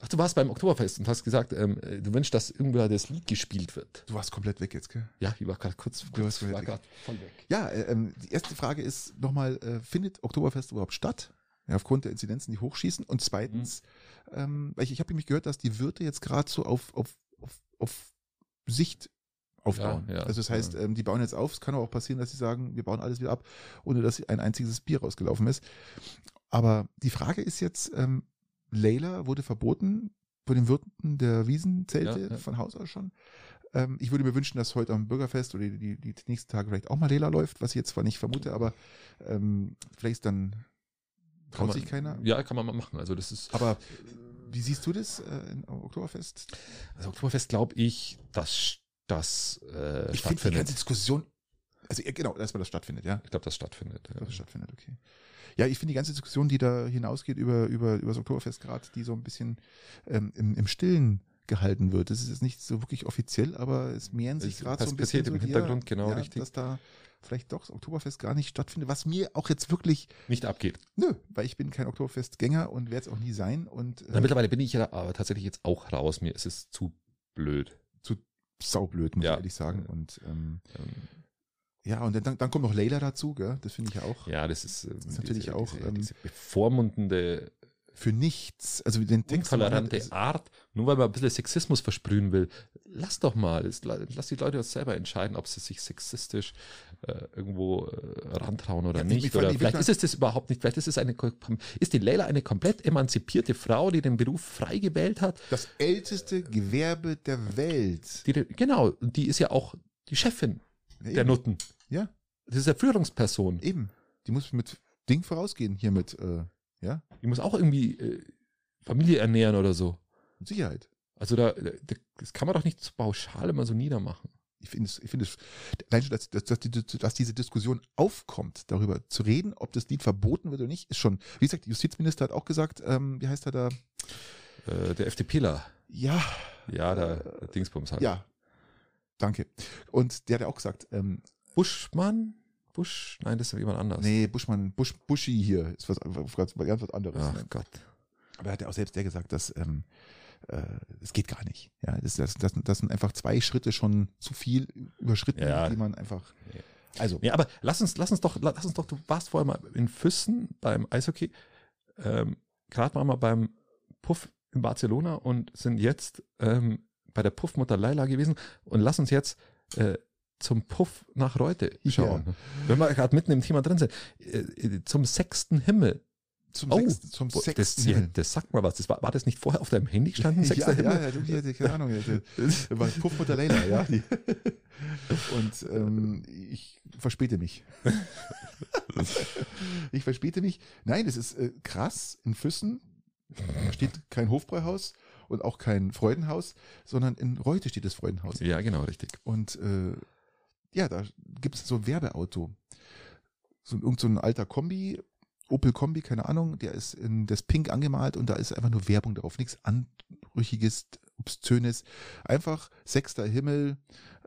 Ach, du warst beim Oktoberfest und hast gesagt, ähm, äh, du wünschst, dass irgendwo das Lied gespielt wird. du warst komplett weg jetzt, gell? Ja, ich war gerade kurz, Du kurz warst war weg. voll weg. Ja, äh, ähm, die erste Frage ist nochmal, äh, findet Oktoberfest überhaupt statt? Ja, aufgrund der Inzidenzen, die hochschießen. Und zweitens, ähm, ich, ich habe nämlich gehört, dass die Wirte jetzt gerade so auf, auf, auf, auf Sicht aufbauen. Ja, ja, also das heißt, ja. ähm, die bauen jetzt auf. Es kann auch passieren, dass sie sagen, wir bauen alles wieder ab, ohne dass ein einziges Bier rausgelaufen ist. Aber die Frage ist jetzt, ähm, Layla wurde verboten von den Wirten der Wiesenzelte von Haus aus schon. Ähm, ich würde mir wünschen, dass heute am Bürgerfest oder die, die, die nächsten Tage vielleicht auch mal Layla läuft, was ich jetzt zwar nicht vermute, aber ähm, vielleicht ist dann traut sich keiner. Ja, kann man mal machen. Also das ist, Aber wie siehst du das äh, in, am Oktoberfest? also Oktoberfest glaube ich, dass das äh, Ich finde die stattfindet. ganze Diskussion, also ja, genau, erstmal das stattfindet, ja. ich glaube, das stattfindet. Ja. Dass es stattfindet, okay. Ja, ich finde die ganze Diskussion, die da hinausgeht über, über, über das Oktoberfest gerade, die so ein bisschen ähm, im, im Stillen gehalten wird. Das ist jetzt nicht so wirklich offiziell, aber es mehren sich gerade so ein passiert bisschen im so die- Hintergrund, genau, ja, richtig. dass da vielleicht doch das Oktoberfest gar nicht stattfindet, was mir auch jetzt wirklich, Nicht abgeht. nö, weil ich bin kein Oktoberfestgänger und werde es auch nie sein und äh, Na, mittlerweile bin ich ja aber tatsächlich jetzt auch raus. Mir ist es zu blöd. saublöd, muss Ja. ich ehrlich sagen. Und ähm, Ähm, ja, und dann, dann kommt noch Layla dazu, gell? das finde ich ja auch. ja, das ist, äh, ist natürlich diese, auch, diese, ähm, diese bevormundende, Für nichts, also den Text intolerante ist- Art, nur weil man ein bisschen Sexismus versprühen will. Lass doch mal. Lass die Leute selber entscheiden, ob sie sich sexistisch äh, irgendwo äh, rantrauen oder Ja, ich- nicht. oder ich vielleicht ist es das überhaupt nicht. Vielleicht ist es eine, ist die Leila eine komplett emanzipierte Frau, die den Beruf frei gewählt hat. Das älteste Gewerbe der Welt. Die, genau, die ist ja auch die Chefin Ja, der. Nutten. Ja. Das ist ja Führungsperson. Eben. Die muss mit Ding vorausgehen hier mit, äh, ja, Die muss auch irgendwie äh, Familie ernähren oder so. mit Sicherheit. Also da, da, das kann man doch nicht so pauschal immer so niedermachen. Ich finde es, ich finde es, allein schon, dass, dass, dass, die, dass diese Diskussion aufkommt, darüber zu reden, ob das Lied verboten wird oder nicht, ist schon, wie gesagt, der Justizminister hat auch gesagt, ähm, wie heißt er da? Äh, der FDPler, Ja, ja, der, der Dingsbums halt. ja. Danke. Und der hat ja auch gesagt, ähm, Buschmann? Busch? Nein, das ist jemand anders. nee, Buschmann, Busch, Buschi hier ist was, was, ganz was anderes. Ach ne? Gott. Aber er hat ja auch selbst der gesagt, dass ähm, äh, das geht gar nicht. Ja, das, das, das, das sind einfach zwei Schritte schon zu viel überschritten, Ja. die man einfach. Also, Nee, aber lass uns, lass uns doch, lass uns doch, du warst vorher mal in Füssen beim Eishockey. Ähm, Gerade waren wir beim Puff in Barcelona und sind jetzt ähm, bei der Puffmutter Laila gewesen und lass uns jetzt äh, zum Puff nach Reute schauen. Wenn wir gerade mitten im Thema drin sind. Äh, zum sechsten Himmel. zum, Oh, sechsten, zum Boah, sechsten das, ja, Himmel. das sagt mal was. Das war, war das nicht vorher auf deinem Handy gestanden? *laughs* Ja, Sechster ja, Himmel? ja, du, ja, keine Ahnung. ja, Das war Puffmutter Leila, ja. *laughs* Und ähm, ich verspäte mich. *laughs* ich verspäte mich. Nein, das ist äh, krass. In Füssen steht kein Hofbräuhaus und auch kein Freudenhaus, sondern in Reute steht das Freudenhaus. Ja, genau, richtig. Und äh, ja, da gibt es so ein Werbeauto. So, irgend so ein alter Kombi, Opel Kombi, keine Ahnung, der ist in das Pink angemalt und da ist einfach nur Werbung drauf. Nichts Anrüchiges, Obszönes. Einfach sechster Himmel.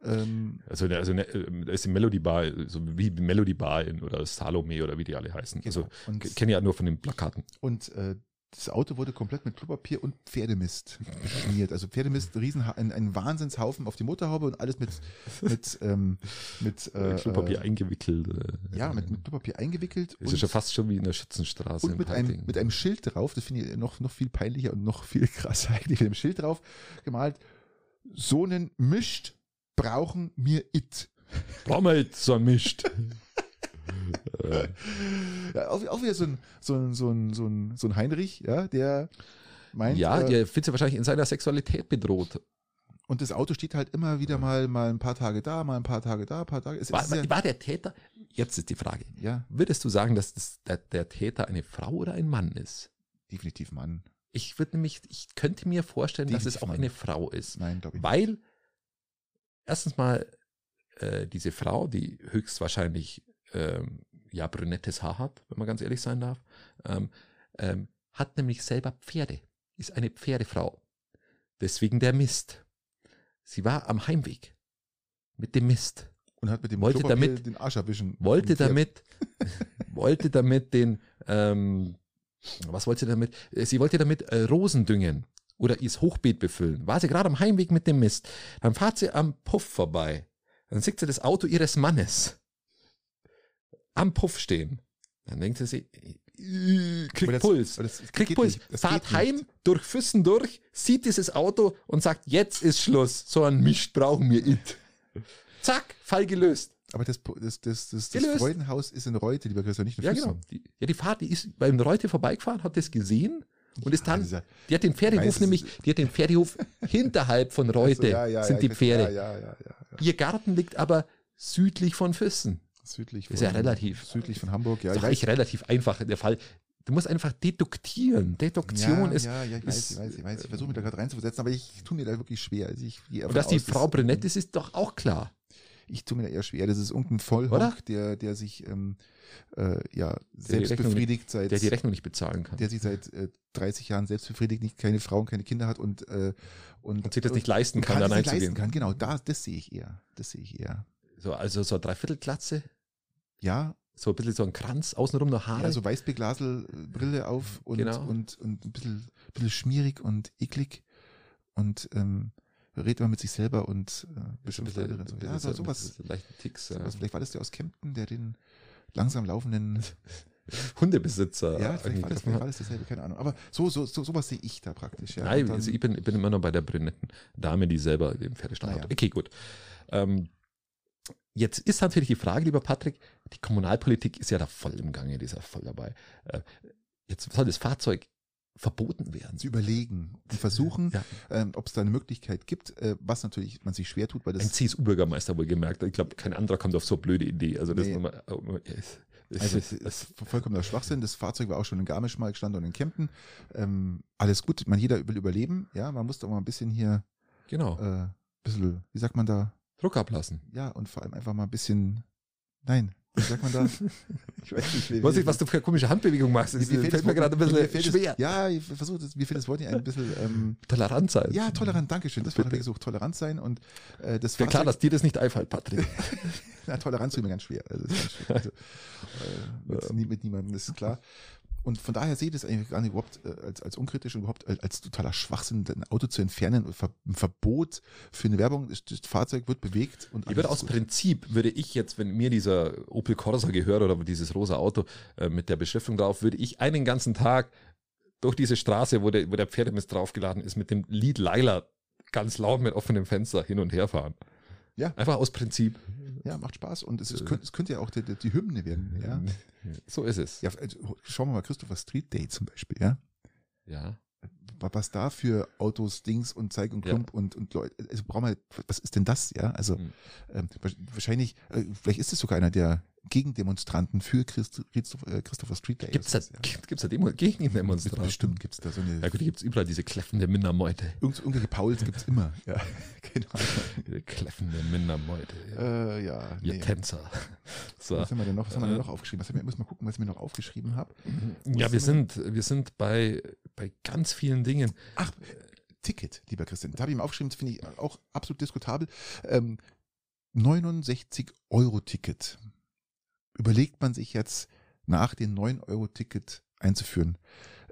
Ähm, Also, also ne, da ist die Melody Bar, so wie Melody Bar in, oder Salome oder wie die alle heißen. Also genau. und kenne ja nur von den Plakaten. und äh, das Auto wurde komplett mit Klopapier und Pferdemist *laughs* beschmiert. Also Pferdemist, riesen, ein, ein Wahnsinnshaufen auf die Motorhaube und alles mit, mit, ähm, mit *laughs* äh, Klopapier äh, eingewickelt. Äh, ja, mit, mit Klopapier eingewickelt. Ist ja fast schon wie in der Schützenstraße. Und mit einem, mit einem Schild drauf, das finde ich noch, noch viel peinlicher und noch viel *laughs* krasser eigentlich, mit einem Schild drauf gemalt, so einen mischt, brauchen mir it. Brauchen wir jetzt so ein Mischt. Äh, Ja, auch, auch wieder so ein, so ein, so ein, so ein, so ein Heinrich, ja, der meint, ja, äh, der findet sich wahrscheinlich in seiner Sexualität bedroht. und das Auto steht halt immer wieder mal, mal ein paar Tage da, mal ein paar Tage da, ein paar Tage. Es, War, es ja, war der Täter, jetzt ist die Frage, ja, würdest du sagen, dass das, der, der Täter eine Frau oder ein Mann ist? Definitiv Mann. Ich würde nämlich, ich könnte mir vorstellen, dass es Definitiv auch Mann. eine Frau ist. Nein, glaube ich nicht. Weil erstens mal äh, diese Frau, die höchstwahrscheinlich ähm, ja brünettes Haar hat, wenn man ganz ehrlich sein darf, ähm, ähm, hat nämlich selber Pferde, ist eine Pferdefrau. Deswegen der Mist. Sie war am Heimweg mit dem Mist. Und hat mit dem wollte Klopapier damit- den Arsch erwischen. Wollte damit, *laughs* wollte damit den, ähm, was wollte sie damit? Sie wollte damit äh, Rosen düngen oder ihr Hochbeet befüllen. War sie gerade am Heimweg mit dem Mist. Dann fahrt sie am Puff vorbei. Dann sieht sie das Auto ihres Mannes am Puff stehen. Dann denkt sie sich, äh, kriegt das- Puls. Kriegt Puls. Fahrt geht nicht. heim, durch Füssen durch, sieht dieses Auto und sagt, jetzt ist Schluss. So ein Mist brauchen wir it. Zack, Fall gelöst. Aber das, das, das, das, das. Freudenhaus ist in Reute, lieber Christian, nicht in Ja, Füssen. genau. Die, ja, die Fahrt, die ist beim Reute vorbeigefahren, hat das gesehen und ist dann, dieser- die hat den Pferdehof nämlich, die hat den Pferdehof *laughs* hinterhalb von Reute, Also, ja, ja, sind ja, die Pferde. Ja, ja, ja, ja, ja. Ihr Garten liegt aber südlich von Füssen. Südlich Ist ja relativ. Südlich von Hamburg, ja. ist ich eigentlich relativ einfach der Fall. Du musst einfach deduktieren. Deduktion ja, ist, ja, ja, ich weiß, ist- ich weiß, ich weiß. Ich versuche mich da gerade reinzuversetzen, aber ich tue mir da wirklich schwer. Also ich, gehe und dass die aus, Frau brünett ist, ist doch auch klar. Ich tue mir da eher schwer. Das ist irgendein Oder? Vollhonk, der, der sich ähm, äh, ja, selbst befriedigt seit Der die Rechnung nicht bezahlen kann. der sich seit äh, 30 Jahren selbst befriedigt, nicht keine Frau und keine Kinder hat und äh, und, Und sich das nicht leisten und kann, da reinzugehen. leisten kann. Genau, da, das sehe ich eher. Das sehe ich eher. So, also so eine Dreiviertelglatze, Ja, so ein bisschen so ein Kranz, außenrum noch Haare. ja so Weißbeglaselbrille auf und, Genau. und, und ein bisschen, bisschen schmierig und eklig und ähm, redet man mit sich selber und äh, beschimpft und So. Ja, so, sowas, Leichte Ticks. Ja. sowas. Vielleicht war das der aus Kempten, der den langsam laufenden. *laughs* Hundebesitzer. Ja, vielleicht war, das, vielleicht war das dasselbe, keine Ahnung. Aber so, so, so sowas sehe ich da praktisch. Ja. Nein, dann- also ich bin, ich bin immer noch bei der brünetten Dame, die selber den Pferdestall Naja. hat. Okay, gut. Ähm, jetzt ist natürlich die Frage, lieber Patrick, die Kommunalpolitik ist ja da voll im Gange, die ist ja voll dabei. Äh, jetzt soll das Fahrzeug verboten werden. zu überlegen und versuchen, Ja. ähm, ob es da eine Möglichkeit gibt, äh, was natürlich man sich schwer tut, weil Ein das CSU-Bürgermeister wohl gemerkt. Ich glaube, kein anderer kommt auf so eine blöde Idee. Also das Nee. ist nochmal- es- es- also es- es ist vollkommener Schwachsinn. Das Fahrzeug war auch schon in Garmisch mal gestanden und in Kempten. Ähm, alles gut, man jeder will überleben. Ja, man muss doch mal ein bisschen hier, genau. äh, bisschen, wie sagt man da? Druck ablassen. Ja, und vor allem einfach mal ein bisschen, nein, wie sagt man da? *laughs* ich weiß nicht, wie, weiß nicht, was du für eine komische Handbewegung machst. Das Mir fällt, mir gerade ein bisschen mir schwer. Das, ja, ich versuche das, mir fällt das Wort nicht ein, bisschen, ähm, Tolerant sein. ja, tolerant, Dankeschön. Das war Bitte. der gesucht, tolerant sein und äh, das Wäre klar, dass dir das nicht einfällt, Patrick. *laughs* Ja, Toleranz ist mir ganz schwer. Also, ganz schwer. Also, äh, mit, mit niemandem, das ist klar. Und von daher sehe ich das eigentlich gar nicht überhaupt äh, als, als unkritisch und überhaupt als, als totaler Schwachsinn, ein Auto zu entfernen und Ver, ein Verbot für eine Werbung. Das, das Fahrzeug wird bewegt und Ich würde aus gut. Prinzip, würde ich jetzt, wenn mir dieser Opel Corsa gehört oder dieses rosa Auto äh, mit der Beschriftung drauf, würde ich einen ganzen Tag durch diese Straße, wo der, wo der Pferdemist draufgeladen ist, mit dem Lied Laila ganz laut mit offenem Fenster hin und her fahren. Ja. Einfach aus Prinzip. Ja, macht Spaß und es, ist, Äh. könnte, es könnte ja auch die, die, Hymne werden. Ja, So ist es. ja also, schauen wir mal Christopher Street Day zum Beispiel. Ja, Ja. was da für Autos, Dings und Zeig und Ja. Klump und, und Leute, also brauchen wir, was ist denn das? Ja, also Hm. ähm, wahrscheinlich, äh, vielleicht ist es sogar einer der Gegendemonstranten für Christ, Christoph, äh, Christopher Street Day. Gibt's da, gibt, gibt's da Demo Gegendemonstranten? Bestimmt gibt es da so eine. Ja gut, die gibt's überall, diese kläffende Mindermeute. Irgend, irgendwelche Pauls gibt es immer. Ja. *laughs* Diese kläffende Mindermeute. Ja. Äh, ja, Ihr nee. Tänzer. So. Was haben wir denn noch? Was haben wir denn Äh. noch aufgeschrieben? Was haben wir, muss mal gucken, was ich mir noch aufgeschrieben habe. Ja, wir sind, wir sind bei, bei ganz vielen Dingen. Ach, Ticket, lieber Christian. Da habe ich ihm aufgeschrieben, das finde ich auch absolut diskutabel. Ähm, 69 Euro Ticket. Überlegt man sich jetzt nach dem 9 Euro Ticket einzuführen.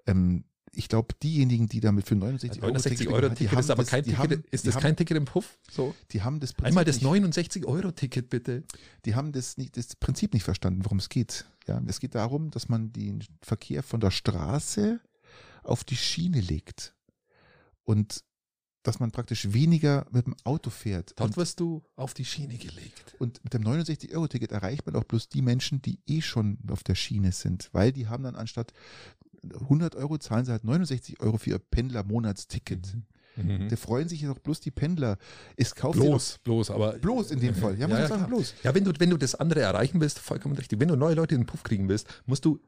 Ähm, ich glaube, diejenigen, die damit für 69 Euro 69 Ticket, Euro Ticket haben ist aber das- kein Ticket, haben, ist das haben, kein Ticket im Puff? So. Die haben das Prinzip Einmal das nicht, 69 Euro Ticket bitte. die haben das nicht, das Prinzip nicht verstanden, worum es geht. Ja, es geht darum, dass man den Verkehr von der Straße auf die Schiene legt und dass man praktisch weniger mit dem Auto fährt. Dort Und, wirst du auf die Schiene gelegt. und mit dem 69-Euro-Ticket erreicht man auch bloß die Menschen, die eh schon auf der Schiene sind, weil die haben dann anstatt 100 Euro zahlen sie halt 69 Euro für ihr Pendler-Monatsticket. Mhm. Da freuen sich ja doch bloß die Pendler. Es kauft Bloß, bloß, aber. bloß in dem Fall. Ja, muss ja, man sagen, bloß. Ja, wenn du, wenn du das andere erreichen willst, vollkommen richtig. Wenn du neue Leute in den Puff kriegen willst, musst du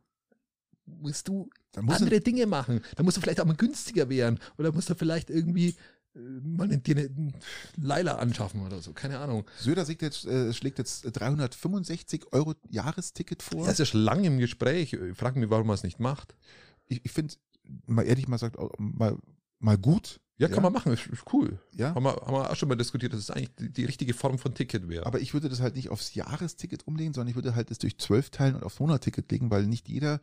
musst du andere Dinge machen. Da musst du vielleicht auch mal günstiger werden. Oder musst du vielleicht irgendwie äh, eine, dir eine Leila anschaffen oder so. Keine Ahnung. Söder schlägt jetzt, äh, schlägt jetzt 365 Euro Jahresticket vor. Er ist ja schon lange im Gespräch. Ich frage mich, warum er es nicht macht. ich ich finde, mal ehrlich mal sagt, mal, mal gut. Ja, kann man machen. Ist, ist cool. Ja. Haben wir, haben wir auch schon mal diskutiert, dass es eigentlich die, die richtige Form von Ticket wäre. Aber ich würde das halt nicht aufs Jahresticket umlegen, sondern ich würde halt das durch zwölf teilen und aufs Monatticket legen, weil nicht jeder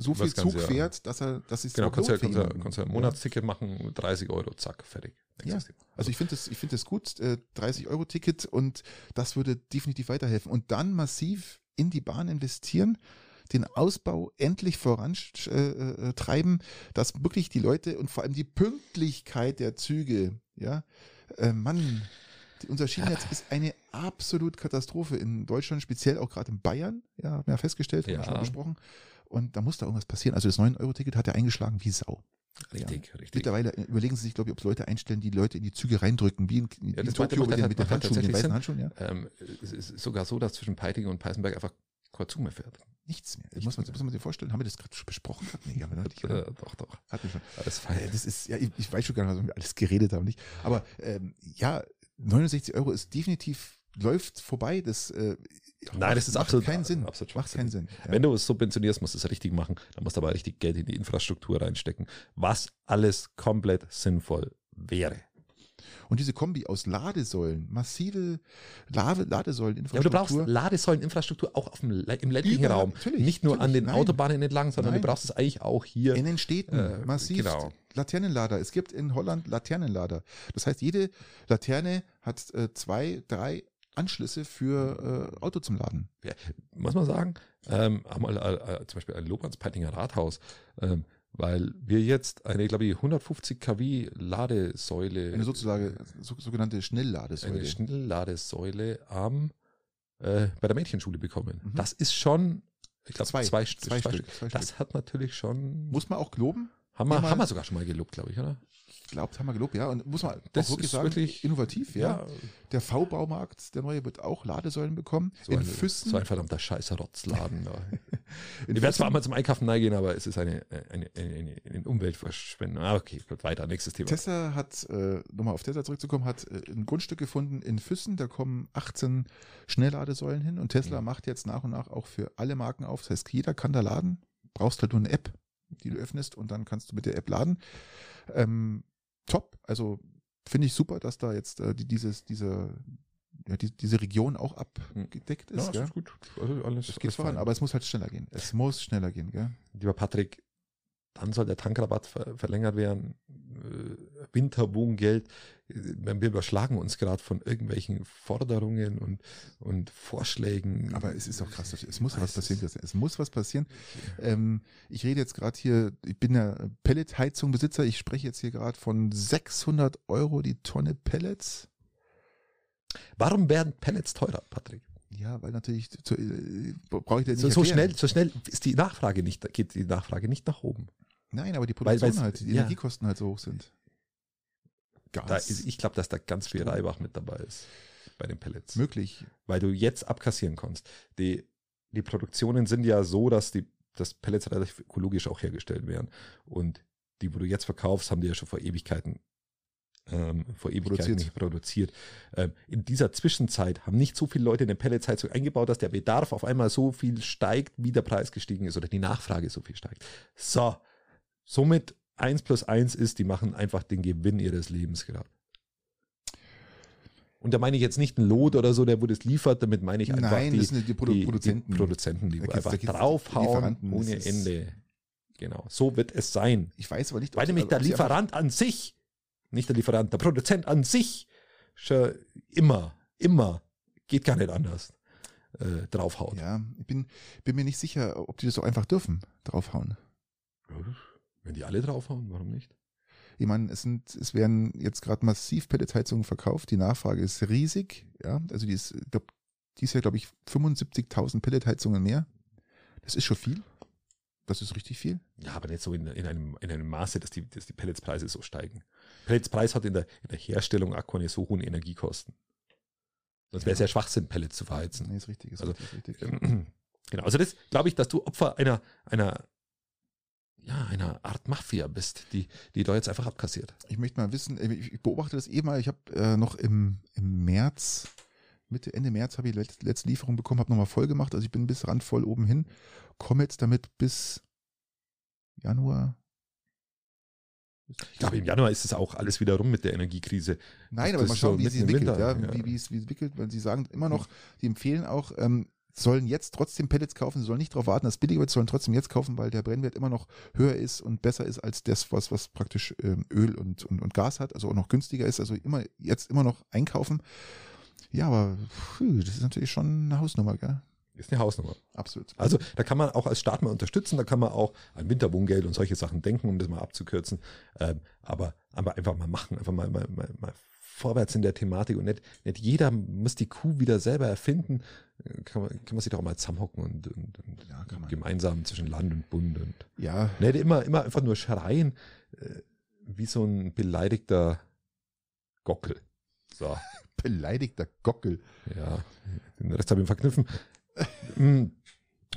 so viel Zug ja. fährt, dass er, dass es genau, kannst ja, kannst ja, kannst ja ein Monatsticket machen, 30 Euro, zack, fertig. Ja. Also ich finde das, ich finde das gut, äh, 30 Euro Ticket und das würde definitiv weiterhelfen. Und dann massiv in die Bahn investieren, den Ausbau endlich vorantreiben, äh, treiben, dass wirklich die Leute und vor allem die Pünktlichkeit der Züge, ja, äh, Mann, unser Schienennetz ist eine absolut Katastrophe in Deutschland, speziell auch gerade in Bayern, ja, haben wir ja festgestellt, haben wir Ja. schon mal besprochen. Und da muss da irgendwas passieren. Also das 9-Euro-Ticket hat er eingeschlagen wie Sau. Richtig, richtig. Mittlerweile überlegen sie sich, glaube ich, ob es Leute einstellen, die Leute in die Züge reindrücken, wie in, in Ja, Tokio mit den, mit den Handschuhen, den weißen Sinn. Handschuhen, ja. Ähm, es ist sogar so, dass zwischen Peiting und Peißenberg einfach kein Zug mehr fährt. Nichts mehr. Das muss man, das muss man sich vorstellen. Haben wir das gerade schon besprochen? Nee, haben wir nicht. *laughs* Äh, doch, doch. Hatten wir schon. Alles Äh, fein. Das ist, ja, ich, ich weiß schon gar nicht, was wir alles geredet haben, nicht. Aber ähm, ja, 69 Euro ist definitiv, läuft vorbei. Das, äh, Nein, das ist macht absolut- keinen Sinn. absolut macht keinen Sinn. Ja. Wenn du es subventionierst, musst du es richtig machen. Dann musst du aber richtig Geld in die Infrastruktur reinstecken, was alles komplett sinnvoll wäre. Und diese Kombi aus Ladesäulen, massive Lade, Ja, aber du Ladesäuleninfrastruktur. brauchst Ladesäuleninfrastruktur auch auf dem, im ländlichen Überall, Raum. natürlich, Nicht nur an natürlich, den nein. Autobahnen entlang, sondern Nein. du brauchst es eigentlich auch hier. In den Städten Äh, massiv genau. Laternenlader. Es gibt in Holland Laternenlader. Das heißt, jede Laterne hat äh, zwei, drei Anschlüsse für äh, Auto zum Laden. muss man sagen, ähm, haben mal äh, zum Beispiel ein Lob ans Peitinger Rathaus, ähm, weil wir jetzt eine, glaube ich, 150 kW Ladesäule, Eine sozusagen so, sogenannte Schnellladesäule. eine Schnellladesäule am, äh, bei der Mädchenschule bekommen. Mhm. Das ist schon, ich glaube, Zwei. zwei, Zwei zwei, Stück, Stück. Das hat natürlich schon, Muss man auch geloben. Haben, wir, haben wir sogar schon mal gelobt, glaube ich, oder? Ich glaube, haben wir gelobt, ja. Und muss man Das auch wirklich sagen, wirklich- innovativ, ja. Der V-Baumarkt, der neue, wird auch Ladesäulen bekommen. So, in ein, Füssen. so ein verdammter scheiß Rotzladen. da. *laughs* in Ich werde zwar Füssen- mal zum Einkaufen neigehen, aber es ist eine, eine, eine, eine, eine Umweltverschwendung. Ah, okay, weiter, nächstes Thema. Tesla hat, äh, nochmal auf Tesla zurückzukommen, hat äh, ein Grundstück gefunden in Füssen, da kommen 18 Schnellladesäulen hin und Tesla Mhm. macht jetzt nach und nach auch für alle Marken auf. Das heißt, jeder kann da laden, brauchst halt nur eine App, die du öffnest und dann kannst du mit der App laden. Ähm, top, also finde ich super, dass da jetzt äh, die, dieses, diese, ja, die, diese Region auch abgedeckt ist. Ja, gell? ist gut. Also alles, Es geht voran, aber es muss halt schneller gehen. Es muss schneller gehen, gell? Lieber Patrick, dann soll der Tankrabatt ver verlängert werden. Äh, Winterwohngeld. Äh, Wir überschlagen uns gerade von irgendwelchen Forderungen und, und Vorschlägen. Aber es ist auch krass. Es muss was passieren. Christian. Es muss was passieren. Ähm, ich rede jetzt gerade hier, ich bin ja Pelletheizung-Besitzer. Ich spreche jetzt hier gerade von 600 Euro die Tonne Pellets. Warum werden Pellets teurer, Patrick? Ja, weil natürlich, äh, brauche ich dir nicht So, so schnell, so schnell ist die Nachfrage nicht, geht die Nachfrage nicht nach oben. Nein, aber die Weil- Produktion weil's- halt, die ja. Energiekosten halt so hoch sind. Gas. Ist, ich glaube, dass da ganz viel Strom. Reibach mit dabei ist bei den Pellets. möglich. weil du jetzt abkassieren kannst. Die, die Produktionen sind ja so, dass die dass Pellets relativ ökologisch auch hergestellt werden. Und die, wo du jetzt verkaufst, haben die ja schon vor Ewigkeiten ähm, vor Ewigkeiten Produziert. produziert. Ähm, in dieser Zwischenzeit haben nicht so viele Leute eine Pelletsheizung eingebaut, dass der Bedarf auf einmal so viel steigt, wie der Preis gestiegen ist oder die Nachfrage so viel steigt. So, somit 1 plus 1 ist, die machen einfach den Gewinn ihres Lebens gerade. Und da meine ich jetzt nicht einen Lot oder so, der wo das liefert, damit meine ich einfach Nein, die, das sind die, Produ die Produzenten. Die Produzenten, die einfach draufhauen ohne das Ende. Genau, so wird es sein. ich weiß aber nicht, Weil nämlich der Lieferant an sich, nicht der Lieferant, der Produzent an sich, schon immer, immer, geht gar nicht anders, äh, draufhaut. Ja, ich bin, bin mir nicht sicher, ob die das so einfach dürfen, draufhauen. Wenn die alle draufhauen, warum nicht? Ich meine, es sind, es werden jetzt gerade massiv Pelletheizungen verkauft. Die Nachfrage ist riesig. Ja, also die ist, glaub, dies Jahr glaube ich 75.000 Pelletheizungen mehr. Das ist schon viel. Das ist richtig viel. Ja, aber nicht so in, in, einem, in einem Maße, dass die, dass die Pelletspreise so steigen. Pelletspreis hat in der, in der Herstellung auch keine so hohen Energiekosten. Sonst wäre es ja Schwachsinn, Pellets zu verheizen. Nee, ist richtig, ist Also, richtig, ist richtig. *clears throat* Genau, also das glaube ich, dass du Opfer einer, einer ja, einer Art Mafia bist, die, die da jetzt einfach abkassiert. Ich möchte mal wissen, äh, ich beobachte das eh mal, ich habe äh, noch im, im März, Mitte, Ende März habe ich die letzte, letzte Lieferung bekommen, habe nochmal voll gemacht, also ich bin bis randvoll oben hin, komme jetzt damit bis Januar. Ich glaube, im Januar ist es auch alles wieder rum mit der Energiekrise. Nein, aber mal schauen, so wie es entwickelt, ja, ja. Wie es entwickelt, weil sie sagen immer noch, die empfehlen auch, ähm, sollen jetzt trotzdem Pellets kaufen, sie sollen nicht darauf warten, dass es billiger wird, sollen trotzdem jetzt kaufen, weil der Brennwert immer noch höher ist und besser ist als das, was, was praktisch ähm, Öl und, und, und Gas hat, also auch noch günstiger ist, also immer jetzt immer noch einkaufen. Ja, aber puh, das ist natürlich schon eine Hausnummer, gell? Ist eine Hausnummer. Absolut. Also da kann man auch als Staat mal unterstützen, da kann man auch an Winterwohngeld und solche Sachen denken, um das mal abzukürzen. Ähm, aber, aber einfach mal machen, einfach mal, mal, mal, mal vorwärts in der Thematik und nicht, nicht jeder muss die Kuh wieder selber erfinden. Kann man, kann man sich doch auch mal zusammenhocken und, und, und Ja, gemeinsam zwischen Land und Bund und Ja, nicht immer, immer einfach nur schreien, äh, wie so ein beleidigter Gockel. So. *laughs* beleidigter Gockel. Ja, den Rest habe ich verknüpfen. Mm.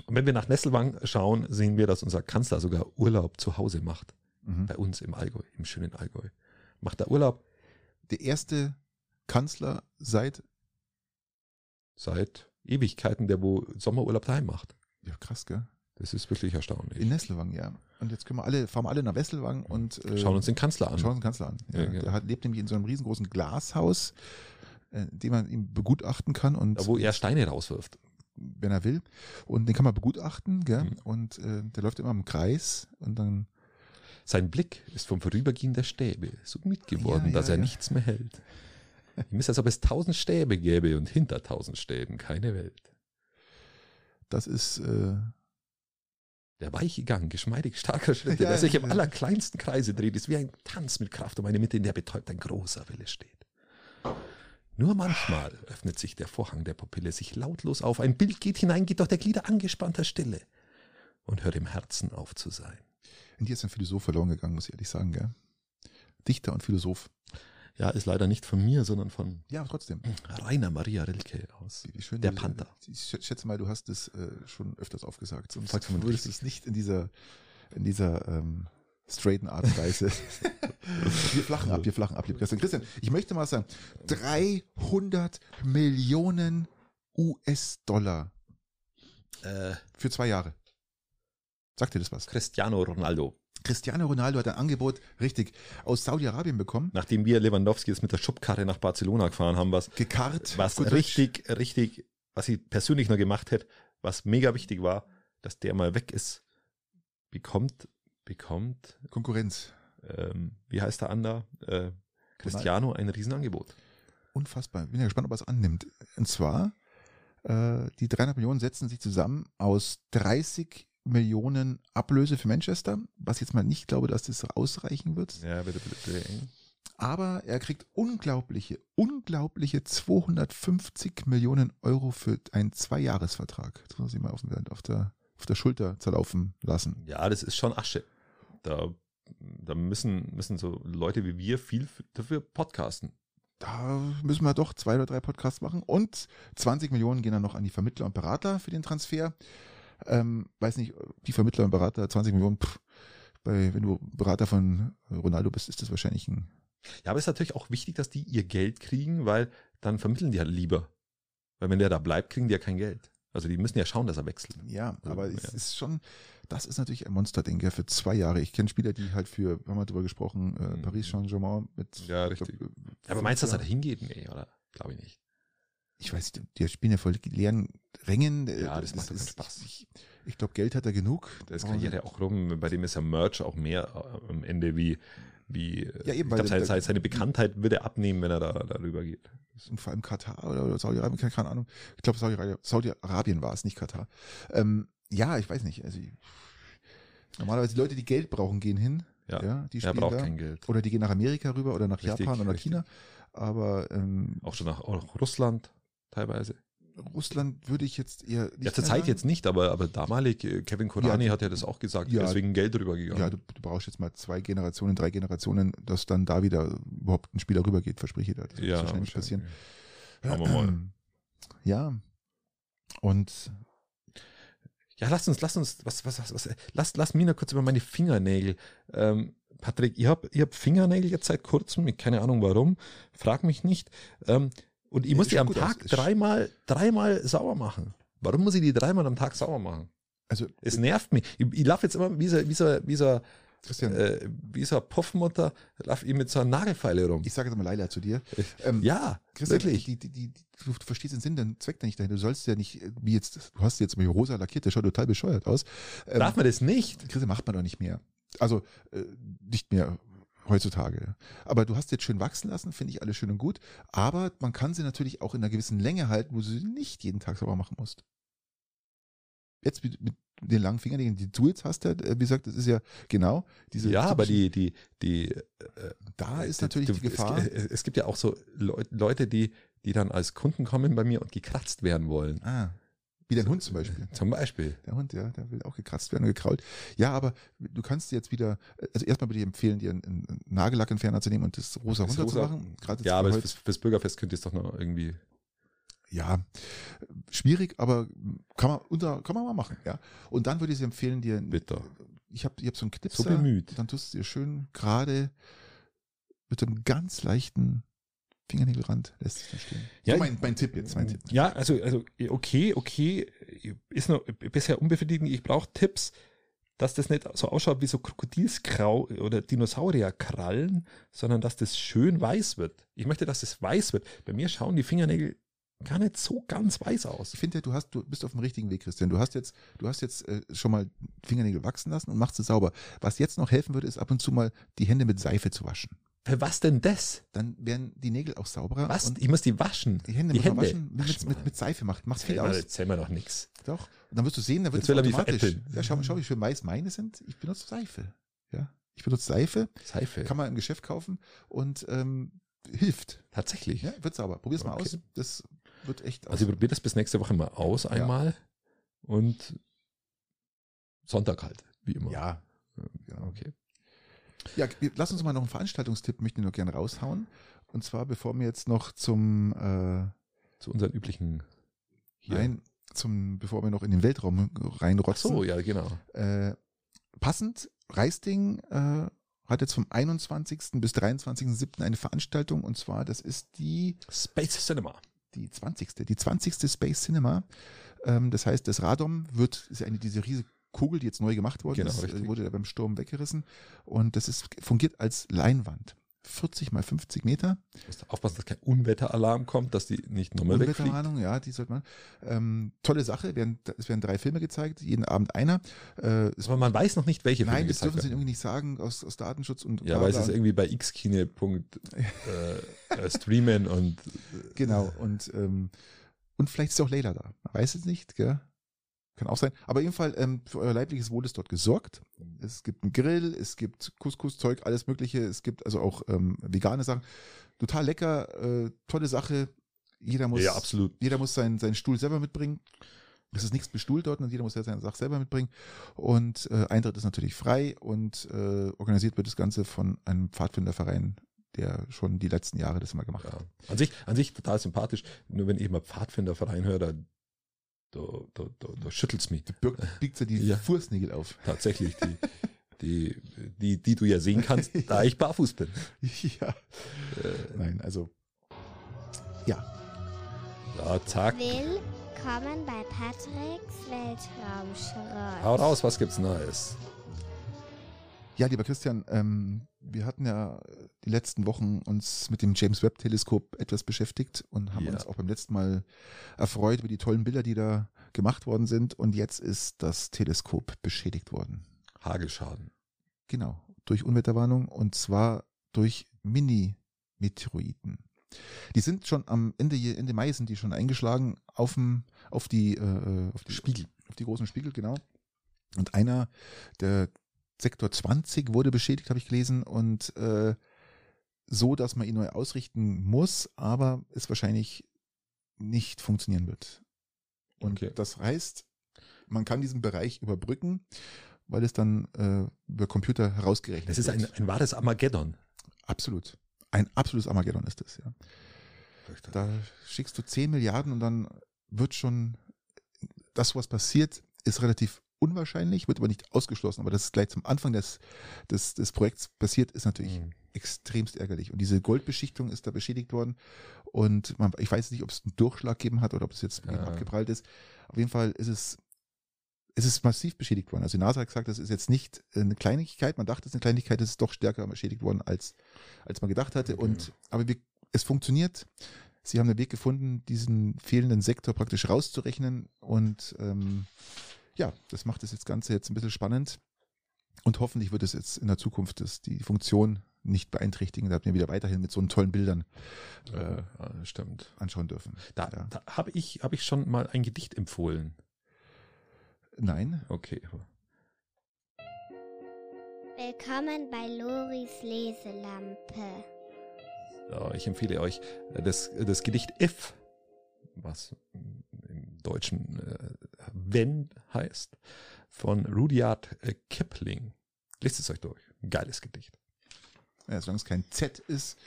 Und wenn wir nach Nesselwang schauen, sehen wir, dass unser Kanzler sogar Urlaub zu Hause macht. Mhm. Bei uns im Allgäu, im schönen Allgäu. Macht er Urlaub Der erste Kanzler seit, seit Ewigkeiten, der wo Sommerurlaub daheim macht. ja krass, gell? Das ist wirklich erstaunlich. In Nesselwang, ja. Und jetzt können wir alle, fahren wir alle nach Wesselwang und äh, Schauen uns den Kanzler an. schauen uns den Kanzler an. Ja, Ja, genau. Der hat, lebt nämlich in so einem riesengroßen Glashaus, äh, den man ihm begutachten kann und Da, wo er Steine rauswirft. wenn er will. Und den kann man begutachten, gell? Mhm. Und äh, der läuft immer im Kreis und dann Sein Blick ist vom Vorübergehen der Stäbe so mitgeworden, Ja, ja, dass er ja. nichts mehr hält. Ihm ist, als ob es tausend Stäbe gäbe und hinter tausend Stäben keine Welt. das ist äh, Der weiche Gang, geschmeidig starker Schritte, *laughs* der sich im allerkleinsten Kreise dreht, ist wie ein Tanz mit Kraft um eine Mitte, in der betäubt ein großer Wille steht. Nur manchmal öffnet sich der Vorhang der Pupille sich lautlos auf, ein Bild geht hinein, geht doch der Glieder angespannter Stille und hört im Herzen auf zu sein. In dir ist ein Philosoph verloren gegangen, muss ich ehrlich sagen, gell? Dichter und Philosoph. Ja, ist leider nicht von mir, sondern von Ja, trotzdem. Rainer Maria Rilke aus. Wie schön Der Panther. Ich schätze mal, du hast es äh, schon öfters aufgesagt. Sonst Vollkommen würdest du es nicht in dieser, in dieser ähm, straighten Art und Weise. *laughs* wir flachen ab, wir flachen ab, lieber Christian. Christian, ich möchte mal sagen, 300 Millionen US-Dollar Äh, für zwei Jahre. Sagt dir das was? Cristiano Ronaldo. Cristiano Ronaldo hat ein Angebot, richtig, aus Saudi-Arabien bekommen. Nachdem wir Lewandowski jetzt mit der Schubkarre nach Barcelona gefahren haben, was Gekarrt. was richtig, richtig, was ich persönlich noch gemacht hätte, was mega wichtig war, dass der mal weg ist, bekommt, bekommt, Deutsch. Konkurrenz. ähm, wie heißt der Ander? Äh, Cristiano ein Riesenangebot. Unfassbar. Bin ja gespannt, ob er es annimmt. Und zwar, äh, die 300 Millionen setzen sich zusammen aus 30 Millionen Ablöse für Manchester, was ich jetzt mal nicht glaube, dass das ausreichen wird. Ja, bitte, bitte, bitte. Aber er kriegt unglaubliche, unglaubliche 250 Millionen Euro für einen Zweijahresvertrag. Das muss ich mal auf, auf, der, auf der Schulter zerlaufen lassen. Ja, das ist schon Asche. Da, da müssen, müssen so Leute wie wir viel dafür podcasten. Da müssen wir doch zwei oder drei Podcasts machen. Und 20 Millionen gehen dann noch an die Vermittler und Berater für den Transfer. Ähm, weiß nicht, die Vermittler und Berater, 20 Millionen, pff, bei, wenn du Berater von Ronaldo bist, ist das wahrscheinlich ein. Ja, aber es ist natürlich auch wichtig, dass die ihr Geld kriegen, weil dann vermitteln die halt lieber. Weil wenn der da bleibt, kriegen die ja kein Geld. Also die müssen ja schauen, dass er wechselt. Ja, aber es ja. ist schon, das ist natürlich ein Monsterding, ja, für zwei Jahre. Ich kenne Spieler, die halt für, wir haben mal drüber gesprochen, äh, Mhm. Paris Saint-Germain mit. Ja, richtig. ich glaub, äh, Aber meinst du, dass er da hingeht? Nee, oder? Glaube ich nicht. Ich weiß, die spielen ja voll leeren Rängen. äh, Ja, das macht doch keinen ist- Spaß. Ich, ich glaube, Geld hat er genug. Da ist Warum- Karriere auch rum. Bei dem ist ja Merch auch mehr äh, am Ende wie, wie Ja, eben, ich weil glaube, seine, seine, Bekanntheit würde er abnehmen, wenn er da darüber geht. und vor allem Katar oder, Saudi-Arabien, keine, Ahnung. Ich glaube, Saudi-Arabien Saudi war es, nicht Katar. Ähm, ja, ich weiß nicht. Also, ich- normalerweise die Leute, die Geld brauchen, gehen hin. Ja, Ja, die er spielen braucht da. kein Geld. Oder die gehen nach Amerika rüber oder nach Richtig, Japan oder nach. China. Aber ähm, Auch schon nach auch Russland teilweise. Russland würde ich jetzt eher nicht Ja, zur Zeit jetzt nicht, aber, aber damalig, äh, Kevin Kurani Ja. hat ja das auch gesagt, Ja. deswegen Geld rübergegangen. Ja, du, du brauchst jetzt mal zwei Generationen, drei Generationen, dass dann da wieder überhaupt ein Spieler rübergeht, verspreche ich dir. Das wird ja wahrscheinlich nicht passieren. Wir mal. *clears throat* Ja. Und Ja, lass uns, lass uns, was, was, was, was lass, lass mich noch kurz über meine Fingernägel. Ähm, Patrick, ihr habt, ihr habt Fingernägel jetzt seit kurzem, keine Ahnung warum, frag mich nicht. Ähm, und ich muss die am Tag aus. Dreimal, dreimal sauer machen. Warum muss ich die dreimal am Tag sauer machen? Also, Es nervt mich. Ich, ich laufe jetzt immer wie so, wie so, wie so, Christian, äh, wie so eine Puffmutter, laufe ich mit so einer Nagelfeile rum. ich sage jetzt mal Leila zu dir. Ähm, Ja, Christian, wirklich. Die, die, die, du verstehst den Sinn, den Zweck da nicht dahinter. Du sollst ja nicht, wie jetzt, du hast jetzt mal rosa lackiert, der schaut total bescheuert aus. Ähm, Darf man das nicht? Christian macht man doch nicht mehr. Also äh, nicht mehr heutzutage. Aber du hast jetzt schön wachsen lassen, finde ich alles schön und gut. Aber man kann sie natürlich auch in einer gewissen Länge halten, wo du sie nicht jeden Tag sauber machen musst. Jetzt mit, mit den langen Fingernägeln, die du jetzt hast, äh, wie gesagt, das ist ja genau diese. Ja, aber die, die, die, da ist du- natürlich du- die Gefahr. Es, es, gibt ja auch so Leu- Leute, die, die dann als Kunden kommen bei mir und gekratzt werden wollen. ah, wie dein Hund zum Beispiel. Zum Beispiel. Der Hund, ja, der will auch gekratzt werden und gekrault. Ja, aber du kannst jetzt wieder, also erstmal würde ich empfehlen, dir einen, einen Nagellackentferner zu nehmen und das rosa Das runter rosa- zu machen. Gerade Ja, aber fürs, fürs Bürgerfest könnt ihr es doch noch irgendwie. ja, schwierig, aber kann man unter, kann man mal machen, ja. Und dann würde ich dir empfehlen, dir, Bitter. ich habe ich hab so einen Knipser, So bemüht. dann tust du dir schön gerade mit einem ganz leichten Fingernägelrand lässt sich dann stehen. Ja, so mein, mein Tipp jetzt, mein Tipp. Ja, also, also okay, okay, ist noch bisher unbefriedigend. Ich brauche Tipps, dass das nicht so ausschaut wie so Krokodilskrau oder Dinosaurierkrallen, sondern dass das schön weiß wird. Ich möchte, dass es weiß wird. Bei mir schauen die Fingernägel gar nicht so ganz weiß aus. Ich finde, ja, du hast, du bist auf dem richtigen Weg, Christian. Du hast jetzt, du hast jetzt äh, schon mal Fingernägel wachsen lassen und machst sie sauber. Was jetzt noch helfen würde, ist ab und zu mal die Hände mit Seife zu waschen. Für was denn das? Dann werden die Nägel auch sauberer. Was? Ich muss die waschen. die Hände die Hände. waschen mit, mit, mal. mit Seife macht, macht viel Ja, aus. Erzähl mir doch nichts. Doch. Und dann wirst du sehen, dann wird Jetzt es er automatisch. Ja, schau, schau, wie schön weiß meine sind. Ich benutze Seife. Ja. Ich benutze Seife, Seife. kann man im Geschäft kaufen und ähm, hilft. Tatsächlich. Ja, wird sauber. Probier's mal Okay. aus. Das wird echt Also ich probiere das bis nächste Woche mal aus einmal und Sonntag halt, wie immer. ja. Genau. Okay. Ja, lass uns mal noch einen Veranstaltungstipp, möchte ich noch gerne raushauen. Und zwar, bevor wir jetzt noch zum, äh, Zu unseren üblichen hier. nein, zum, bevor wir noch in den Weltraum Ach reinrotzen. so, ja, genau. Äh, passend, Reisding äh, hat jetzt vom 21. bis 23.07. eine Veranstaltung und zwar, das ist die, Space Cinema. die 20. Die 20. Space Cinema. Ähm, das heißt, das Radom wird, ist eine diese riesige Kugel, die jetzt neu gemacht worden Genau, ist, richtig. äh, wurde ja beim Sturm weggerissen und das ist, fungiert als Leinwand. 40 mal 50 Meter. Musst aufpassen, dass kein Unwetteralarm kommt, dass die nicht nochmal wegfliegt. Unwetterwarnung, ja, die sollte man. Ähm, tolle Sache, werden, es werden drei Filme gezeigt, jeden Abend einer. Äh, Aber man weiß noch nicht, welche nein, Filme das gezeigt dürfen sie irgendwie nicht sagen aus, aus Datenschutz und Ja, weil es ist irgendwie bei xkine. äh, äh, streamen und Genau, und, ähm, und vielleicht ist auch Leila da. Man weiß es nicht, gell? Kann auch sein. Aber auf jeden Fall, ähm, für euer leibliches Wohl ist dort gesorgt. Es gibt einen Grill, es gibt Couscous-Zeug, alles Mögliche. Es gibt also auch ähm, vegane Sachen. Total lecker, äh, tolle Sache. Jeder muss, ja, absolut. jeder muss seinen, seinen Stuhl selber mitbringen. Es ist nichts bestuhlt dort und jeder muss ja seine Sache selber mitbringen. Und äh, Eintritt ist natürlich frei und äh, organisiert wird das Ganze von einem Pfadfinderverein, der schon die letzten Jahre das immer gemacht Ja. hat. An sich, an sich total sympathisch. Nur wenn ich mal Pfadfinderverein höre, da, da, da, da, da schüttelt's mich. Birgt, biegt sie die Ja. Fußnägel auf. Tatsächlich, die, *laughs* die, die, die du ja sehen kannst, *laughs* da ich barfuß bin. ja. Äh, Nein, also. Ja, ja, zack. Willkommen bei Patricks Weltraumschrott. Hau raus, was gibt's Neues? Ja, lieber Christian, ähm, wir hatten ja die letzten Wochen uns mit dem James Webb Teleskop etwas beschäftigt und haben Ja. uns auch beim letzten Mal erfreut über die tollen Bilder, die da gemacht worden sind. Und jetzt ist das Teleskop beschädigt worden. Hagelschaden. Genau, durch Unwetterwarnung und zwar durch Mini-Meteoriten. Die sind schon am Ende, Ende Mai sind die schon eingeschlagen auf, dem, auf, die, äh, auf die Spiegel. Auf die großen Spiegel, genau. Und einer, der Sektor 20 wurde beschädigt, habe ich gelesen, und äh, so, dass man ihn neu ausrichten muss, aber es wahrscheinlich nicht funktionieren wird. Und Okay. das heißt, man kann diesen Bereich überbrücken, weil es dann äh, über Computer herausgerechnet Das ist ein, wird. ein wahres Armageddon. Absolut. Ein absolutes Armageddon ist das, ja. Da schickst du 10 Milliarden und dann wird schon das, was passiert, ist relativ unwahrscheinlich, wird aber nicht ausgeschlossen. Aber dass es gleich zum Anfang des, des, des Projekts passiert, ist natürlich Mhm. extremst ärgerlich. Und diese Goldbeschichtung ist da beschädigt worden. Und man, ich weiß nicht, ob es einen Durchschlag gegeben hat oder ob es jetzt Ja. abgeprallt ist. Auf jeden Fall ist es, es ist massiv beschädigt worden. Also die NASA hat gesagt, das ist jetzt nicht eine Kleinigkeit. Man dachte, es ist eine Kleinigkeit, es ist doch stärker beschädigt worden, als, als man gedacht hatte. Okay. Und, aber wir, es funktioniert. Sie haben einen Weg gefunden, diesen fehlenden Sektor praktisch rauszurechnen. Und ähm, ja, das macht das jetzt Ganze jetzt ein bisschen spannend. Und hoffentlich wird es jetzt in der Zukunft das, die Funktion nicht beeinträchtigen, da wir wieder weiterhin mit so tollen Bildern äh, Ja, stimmt. anschauen dürfen. Da, Ja. da habe ich, hab ich schon mal ein Gedicht empfohlen. Nein, Okay. Willkommen bei Loris Leselampe. Ich empfehle euch äh, das, das Gedicht If, was Deutschen äh, Wenn heißt, von Rudyard äh, Kipling. Lest es euch durch. Ein geiles Gedicht. ja, solange es kein Z ist.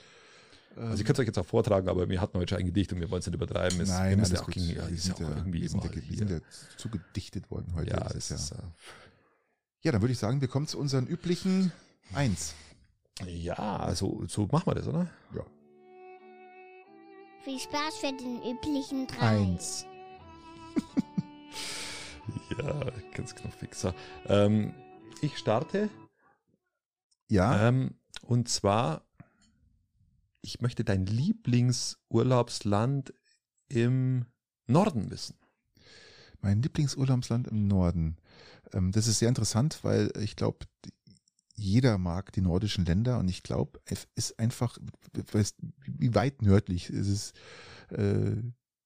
Also ihr ähm, könnt es euch jetzt auch vortragen, aber wir hatten heute schon ein Gedicht und wir wollen es nicht übertreiben. Es, wir Nein, müssen alles ja auch gut. gegen, ja, wir ist sind ja auch ja, irgendwie wir sind, ja, wir hier. sind ja zu gedichtet worden heute. ja, Das das ist ist, ja, äh, ja, dann würde ich sagen, wir kommen zu unseren üblichen Eins. ja, so, so machen wir das, oder? Viel Spaß für den üblichen drei. Eins. *laughs* Ja, ganz knuffig. So, ähm, ich starte. Ja, Ähm, und zwar, ich möchte dein Lieblingsurlaubsland im Norden wissen. mein Lieblingsurlaubsland im Norden. Ähm, das ist sehr interessant, weil ich glaube, jeder mag die nordischen Länder und ich glaube, es ist einfach, weißt, wie weit nördlich ist es äh,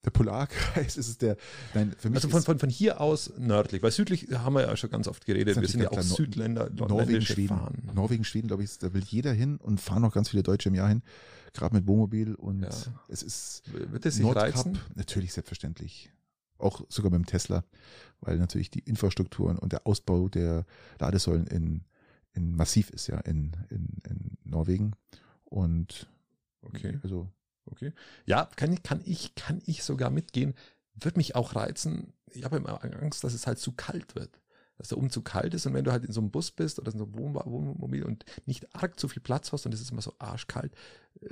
der Polarkreis, *laughs* ist es der, nein, für mich Also von, von, von hier aus nördlich, weil südlich haben wir ja schon ganz oft geredet, Das wir sind ja auch Südländer, Norwegen, Schweden. Fahnen. Norwegen, Schweden, glaube ich, da will jeder hin und fahren auch ganz viele Deutsche im Jahr hin, gerade mit Wohnmobil und Ja. es ist Wird es sich Nordkap, reizen? natürlich selbstverständlich. Auch sogar mit dem Tesla, weil natürlich die Infrastrukturen und der Ausbau der Ladesäulen in, in massiv ist ja in, in, in Norwegen. Und Okay. also Okay. Ja, kann, ich- kann, ich, kann ich sogar mitgehen. Wird mich auch reizen. Ich habe immer Angst, dass es halt zu kalt wird. Dass der Umzug kalt ist und wenn du halt in so einem Bus bist oder in so einem Wohn- Wohnmobil und nicht arg zu viel Platz hast und es ist immer so arschkalt, äh,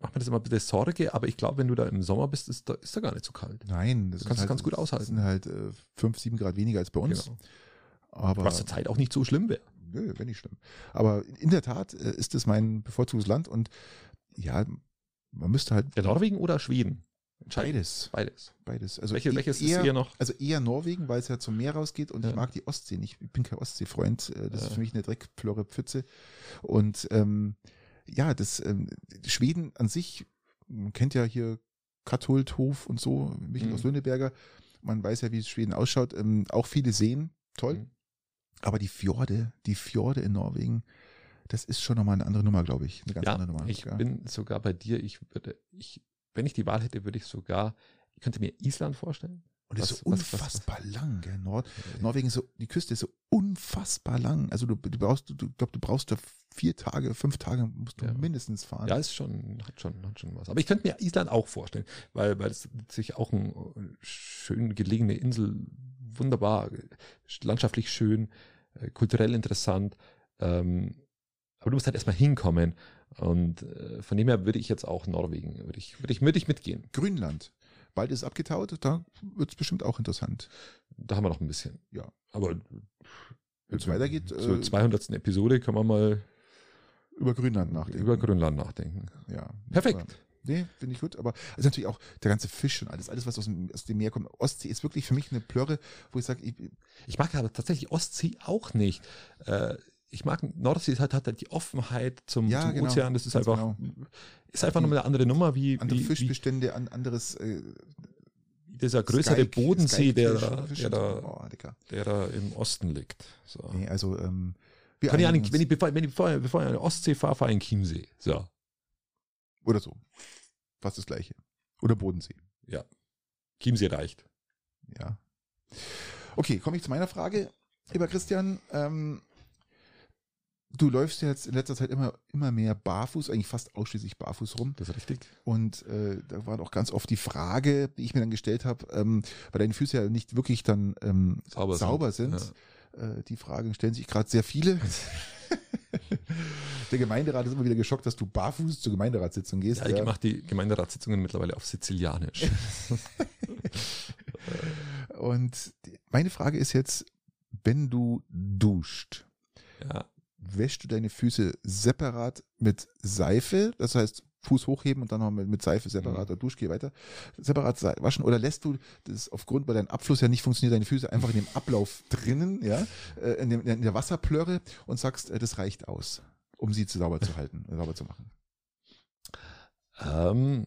macht mir das immer ein bisschen Sorge. Aber ich glaube, wenn du da im Sommer bist, ist da, ist da gar nicht so kalt. nein, das Du kannst es halt, ganz gut Das aushalten. sind halt äh, fünf, sieben Grad weniger als bei uns. Genau. Aber Was zur Zeit auch nicht so schlimm wäre. Nö, wäre nicht schlimm. Aber in der Tat äh, ist es mein bevorzugtes Land und ja, man müsste halt Ja, Norwegen oder Schweden? Beides, Beides. beides. Also Welche, welches eher, ist eher noch? Also eher Norwegen, weil es ja zum Meer rausgeht und Ja. ich mag die Ostsee nicht. Ich bin kein Ostseefreund. Äh, Das Ja. ist für mich eine Dreckflore Pfütze. Und ähm, ja, das ähm, Schweden an sich, man kennt ja hier Katholdhof und so, Michael Mhm. aus Lönneberger. Man weiß ja, wie Schweden ausschaut. Ähm, auch viele Seen, toll. Mhm. Aber die Fjorde, die Fjorde in Norwegen, das ist schon nochmal eine andere Nummer, glaube ich. Eine ganz Ja, andere Nummer. ich ja. bin sogar bei dir. Ich würde, ich, wenn ich die Wahl hätte, würde ich sogar, ich könnte mir Island vorstellen. und das was- ist so was- was- unfassbar lang, gell? Nord Norwegen ist so, die Küste ist so unfassbar lang. Also du, du brauchst, du, glaub, du brauchst da vier Tage, fünf Tage musst du Ja. mindestens fahren. Ja, ist schon, hat schon, hat schon was. Aber ich könnte mir Island auch vorstellen, weil, weil es sich auch eine schön gelegene Insel, wunderbar, landschaftlich schön, äh, kulturell interessant. Ähm, aber du musst halt erstmal hinkommen. Und äh, von dem her würde ich jetzt auch Norwegen, würde ich, würde ich, würde ich mitgehen. Grünland. Bald ist abgetaut, da wird es bestimmt auch interessant. Da haben wir noch ein bisschen. Ja. Aber Wenn es weitergeht, zur äh, 200. Episode können wir mal über Grünland nachdenken. über Grönland nachdenken. Ja. Perfekt. Aber, nee, finde ich gut. Aber es ist natürlich auch der ganze Fisch und alles, alles, was aus dem, aus dem Meer kommt. Ostsee ist wirklich für mich eine Plörre, wo ich sage, ich, Ich mag aber tatsächlich Ostsee auch nicht. Äh, ich mag Nordsee, es hat, hat halt die Offenheit zum, Ja, zum genau. Ozean. Das ist Ganz einfach, ist einfach nochmal eine andere Nummer, wie, andere wie, wie Fischbestände, an anderes äh, dieser größere Skype- Bodensee, der, Skypefisch, da- der, da, lecker. der da im Osten liegt. So. Nee, also, ähm, wir Kann ich eigentlich, wenn ich, bevor, wenn ich, bevor, bevor ich an Ostsee fahre, fahre ich in Chiemsee. So. Oder so. Fast das gleiche. Oder Bodensee. Chiemsee reicht. Ja. Okay, komme ich zu meiner Frage, lieber Christian. Ähm, du läufst ja jetzt in letzter Zeit immer, immer mehr barfuß, eigentlich fast ausschließlich barfuß rum. Das ist richtig. Und äh, da war auch ganz oft die Frage, die ich mir dann gestellt habe, ähm, weil deine Füße ja nicht wirklich dann ähm, Sauber sauber, sind. sind. Äh, die Fragen stellen sich gerade sehr viele. *laughs* Der Gemeinderat ist immer wieder geschockt, dass du barfuß zur Gemeinderatssitzung gehst. Ja, ich mache die Gemeinderatssitzungen mittlerweile auf Sizilianisch. *laughs* Und meine Frage ist jetzt, wenn du duscht, ja. Wäschst du deine Füße separat mit Seife, das heißt Fuß hochheben und dann noch mit, Seife separat oder Duschgel weiter, separat waschen oder lässt du das aufgrund, weil dein Abfluss ja nicht funktioniert, deine Füße einfach in dem Ablauf drinnen, ja, äh, in, dem, in der Wasserplörre und sagst, äh, das reicht aus, um sie zu sauber zu halten, sauber zu machen. Ähm,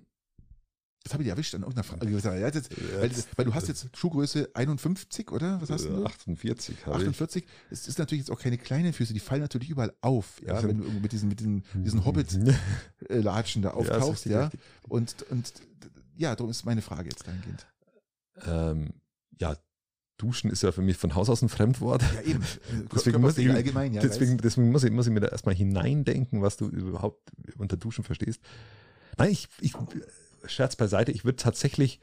Das habe ich erwischt an irgendeiner Frage. Ja, jetzt, weil, weil du hast jetzt Schuhgröße 51, oder? Was hast du? 48 habe ich. 48. Es ist natürlich jetzt auch keine kleinen Füße, die fallen natürlich überall auf, ja, Das wenn du mit diesen, mit diesen, diesen Hobbit-Latschen *laughs* da Ja, das auftauchst, ja. richtig. Und, und ja, darum ist meine Frage jetzt dahingehend. Ähm, ja, Duschen ist ja für mich von Haus aus ein Fremdwort. Ja, eben. *laughs* Deswegen muss ich, allgemein, ja. deswegen, deswegen muss ich, muss ich mir da erstmal hineindenken, was du überhaupt unter Duschen verstehst. Nein, ich, ich Scherz beiseite, ich würde tatsächlich,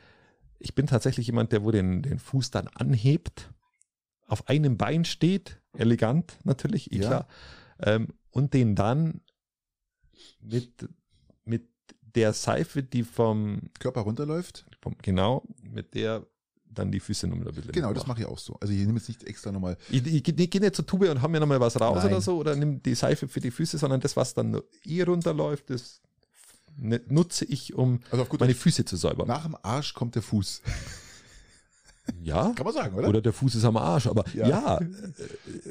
ich bin tatsächlich jemand, der wo den, den Fuß dann anhebt, auf einem Bein steht, elegant natürlich, eh Ja. klar, ähm, und den dann mit, mit der Seife, die vom, Körper runterläuft. vom genau, mit der dann die Füße nochmal ein bisschen. Genau, das mache ich auch so. Also ich nehme jetzt nicht extra nochmal. Ich, ich, ich gehe nicht zur Tube und hau mir nochmal was raus Nein. oder so oder nimm die Seife für die Füße, sondern das, was dann eh runterläuft, das nutze ich, um Also auf gut meine Füße zu säubern. nach dem Arsch kommt der Fuß. *laughs* ja, Kann man sagen, oder? oder der Fuß ist am Arsch, aber Ja. ja, *laughs* äh,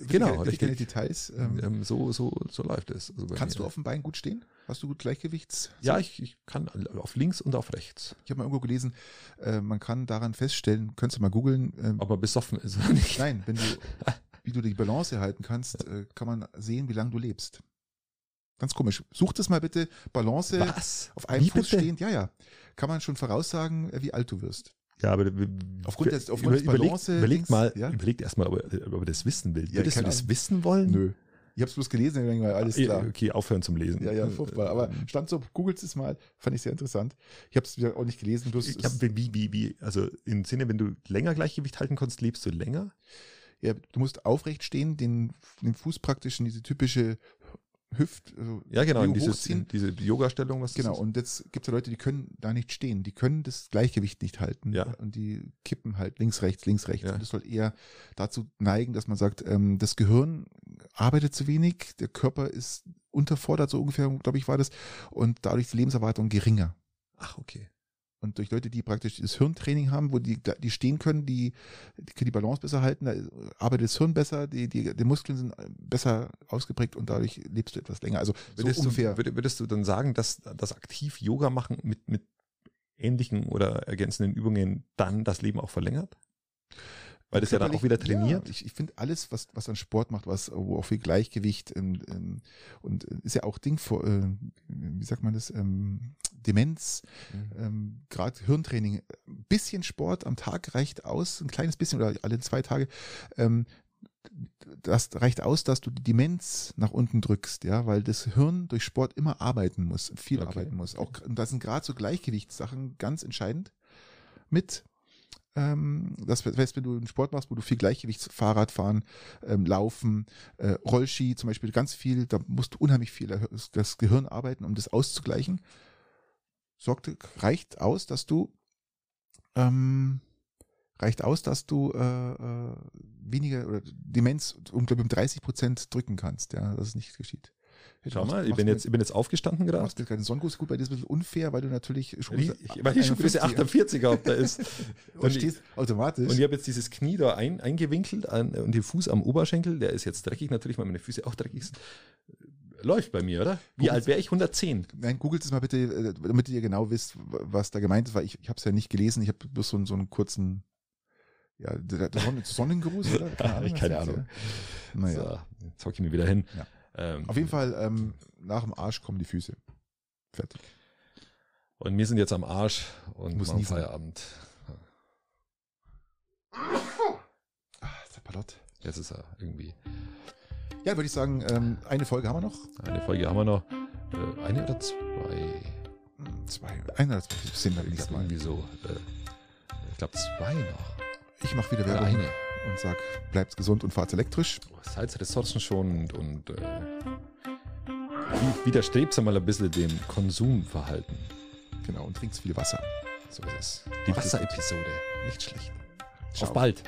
genau, keine richtig. Details. Ähm, Ähm, so, so, so läuft es. Also kannst mir. du auf dem Bein gut stehen? Hast du gut Gleichgewichts? Ja, ich, ich kann auf links und auf rechts. Ich habe mal irgendwo gelesen, äh, man kann daran feststellen, könntest du mal googeln, ähm, Aber besoffen ist er nicht. Nein, wenn du, *laughs* wie du die Balance erhalten kannst, äh, kann man sehen, wie lange du lebst. Ganz komisch. Such das mal bitte. Balance Was? auf einem Wie Fuß bitte? stehend. Ja, ja. Kann man schon voraussagen, äh, wie alt du wirst. Ja, aber Aufgrund des- aufgrund des überleg, Balance- überleg Dings, mal, ja? überlegt erstmal, ob, er- ob er das wissen will. Ja, Würdest du das Ahnung. wissen wollen? Nö. Ich habe es bloß gelesen, ich denke mal, alles klar. Okay, aufhören zum Lesen. Ja, ja, furchtbar. Aber stand so, googelt es mal, fand ich sehr interessant. Ich habe es wieder auch nicht gelesen, bloß Ich es- glaub, wie, wie, wie, also im Sinne, wenn du länger Gleichgewicht halten kannst, lebst du länger? ja, du musst aufrecht stehen, den, den Fuß praktisch in diese typische Hüft, also Ja, genau, in dieses, in diese Yoga-Stellung, was Genau, und jetzt gibt es ja Leute, die können da nicht stehen, die können das Gleichgewicht nicht halten Ja. und die kippen halt links, rechts, links, rechts. Ja. Und das soll eher dazu neigen, dass man sagt, ähm, das Gehirn arbeitet zu wenig, der Körper ist unterfordert, so ungefähr, glaube ich, war das, und dadurch ist die Lebenserwartung geringer. Ach, okay. Und durch Leute, die praktisch das Hirntraining haben, wo die, die stehen können, die, die können die Balance besser halten, da arbeitet das Hirn besser, die, die, die Muskeln sind besser ausgeprägt und dadurch lebst du etwas länger. Also so Würdest, ungefähr. du, würd- würdest du dann sagen, dass das aktiv Yoga machen mit, mit ähnlichen oder ergänzenden Übungen dann das Leben auch verlängert? Weil das ja dann auch wieder trainiert? Ja, ich ich finde alles, was, was an Sport macht, was wo auch viel Gleichgewicht ähm, ähm, und ist ja auch Ding vor, äh, wie sagt man das, ähm, Demenz, ähm, gerade Hirntraining, ein bisschen Sport am Tag reicht aus, ein kleines bisschen oder alle zwei Tage. Ähm, das reicht aus, dass du die Demenz nach unten drückst, ja, weil das Hirn durch Sport immer arbeiten muss, viel Okay. arbeiten muss. Auch und das sind gerade so Gleichgewichtssachen ganz entscheidend mit. Ähm, das heißt, wenn du einen Sport machst, wo du viel Gleichgewicht, Fahrradfahren, ähm, Laufen, äh, Rollski zum Beispiel, ganz viel, da musst du unheimlich viel das- Gehirn arbeiten, um das auszugleichen. Sorgt, reicht aus, dass du ähm, reicht aus, dass du äh, äh, weniger oder Demenz um, glaube um 30 Prozent drücken kannst, ja, dass es nicht geschieht. Schau Machst- mal, ich bin du jetzt, ich bin jetzt aufgestanden gerade. machst du keine Sonnengröße gut, bei dir ist ein bisschen unfair, weil du natürlich Weil ich, ich, weil ich schon Größe 51 48 habe, da ist. *laughs* und Und ich, stehst automatisch. und ich habe jetzt dieses Knie da ein, eingewinkelt an, und den Fuß am Oberschenkel, der ist jetzt dreckig, natürlich, weil meine Füße auch dreckig sind. Läuft bei mir, oder? Wie Guck, alt wäre ich? 110. Nein, googelt es mal bitte, äh, damit ihr genau wisst, was da gemeint ist, weil ich, ich habe es ja nicht gelesen. Ich habe bloß so, einen- so einen kurzen, ja, der, der Sonnen- Sonnengruß, oder? Keine *laughs* das ist, Ahnung. Ja. Naja. So, jetzt hocke ich mir wieder hin. Ja. Ähm, Auf jeden Fall, ähm, nach dem Arsch kommen die Füße. Fertig. Und wir sind jetzt am Arsch und Muss machen. Feierabend. Ah, ist der Palott. Jetzt ist er irgendwie. Ja, würde ich sagen, ähm, eine Folge haben wir noch. Eine Folge haben wir noch. Äh, eine oder zwei? Hm, Zwei, eine oder zwei sind wir Ich glaube Mal. irgendwie so. Äh, ich glaube zwei noch. Ich mache wieder Werbung eine. Und sag, bleibt gesund und fahrt elektrisch. Seid ressourcenschonend und äh, widerstrebt mal ein bisschen dem Konsumverhalten. Genau, und trinkt viel Wasser. So ist es. Die. Wasserepisode. Nicht schlecht. Ciao. Auf bald.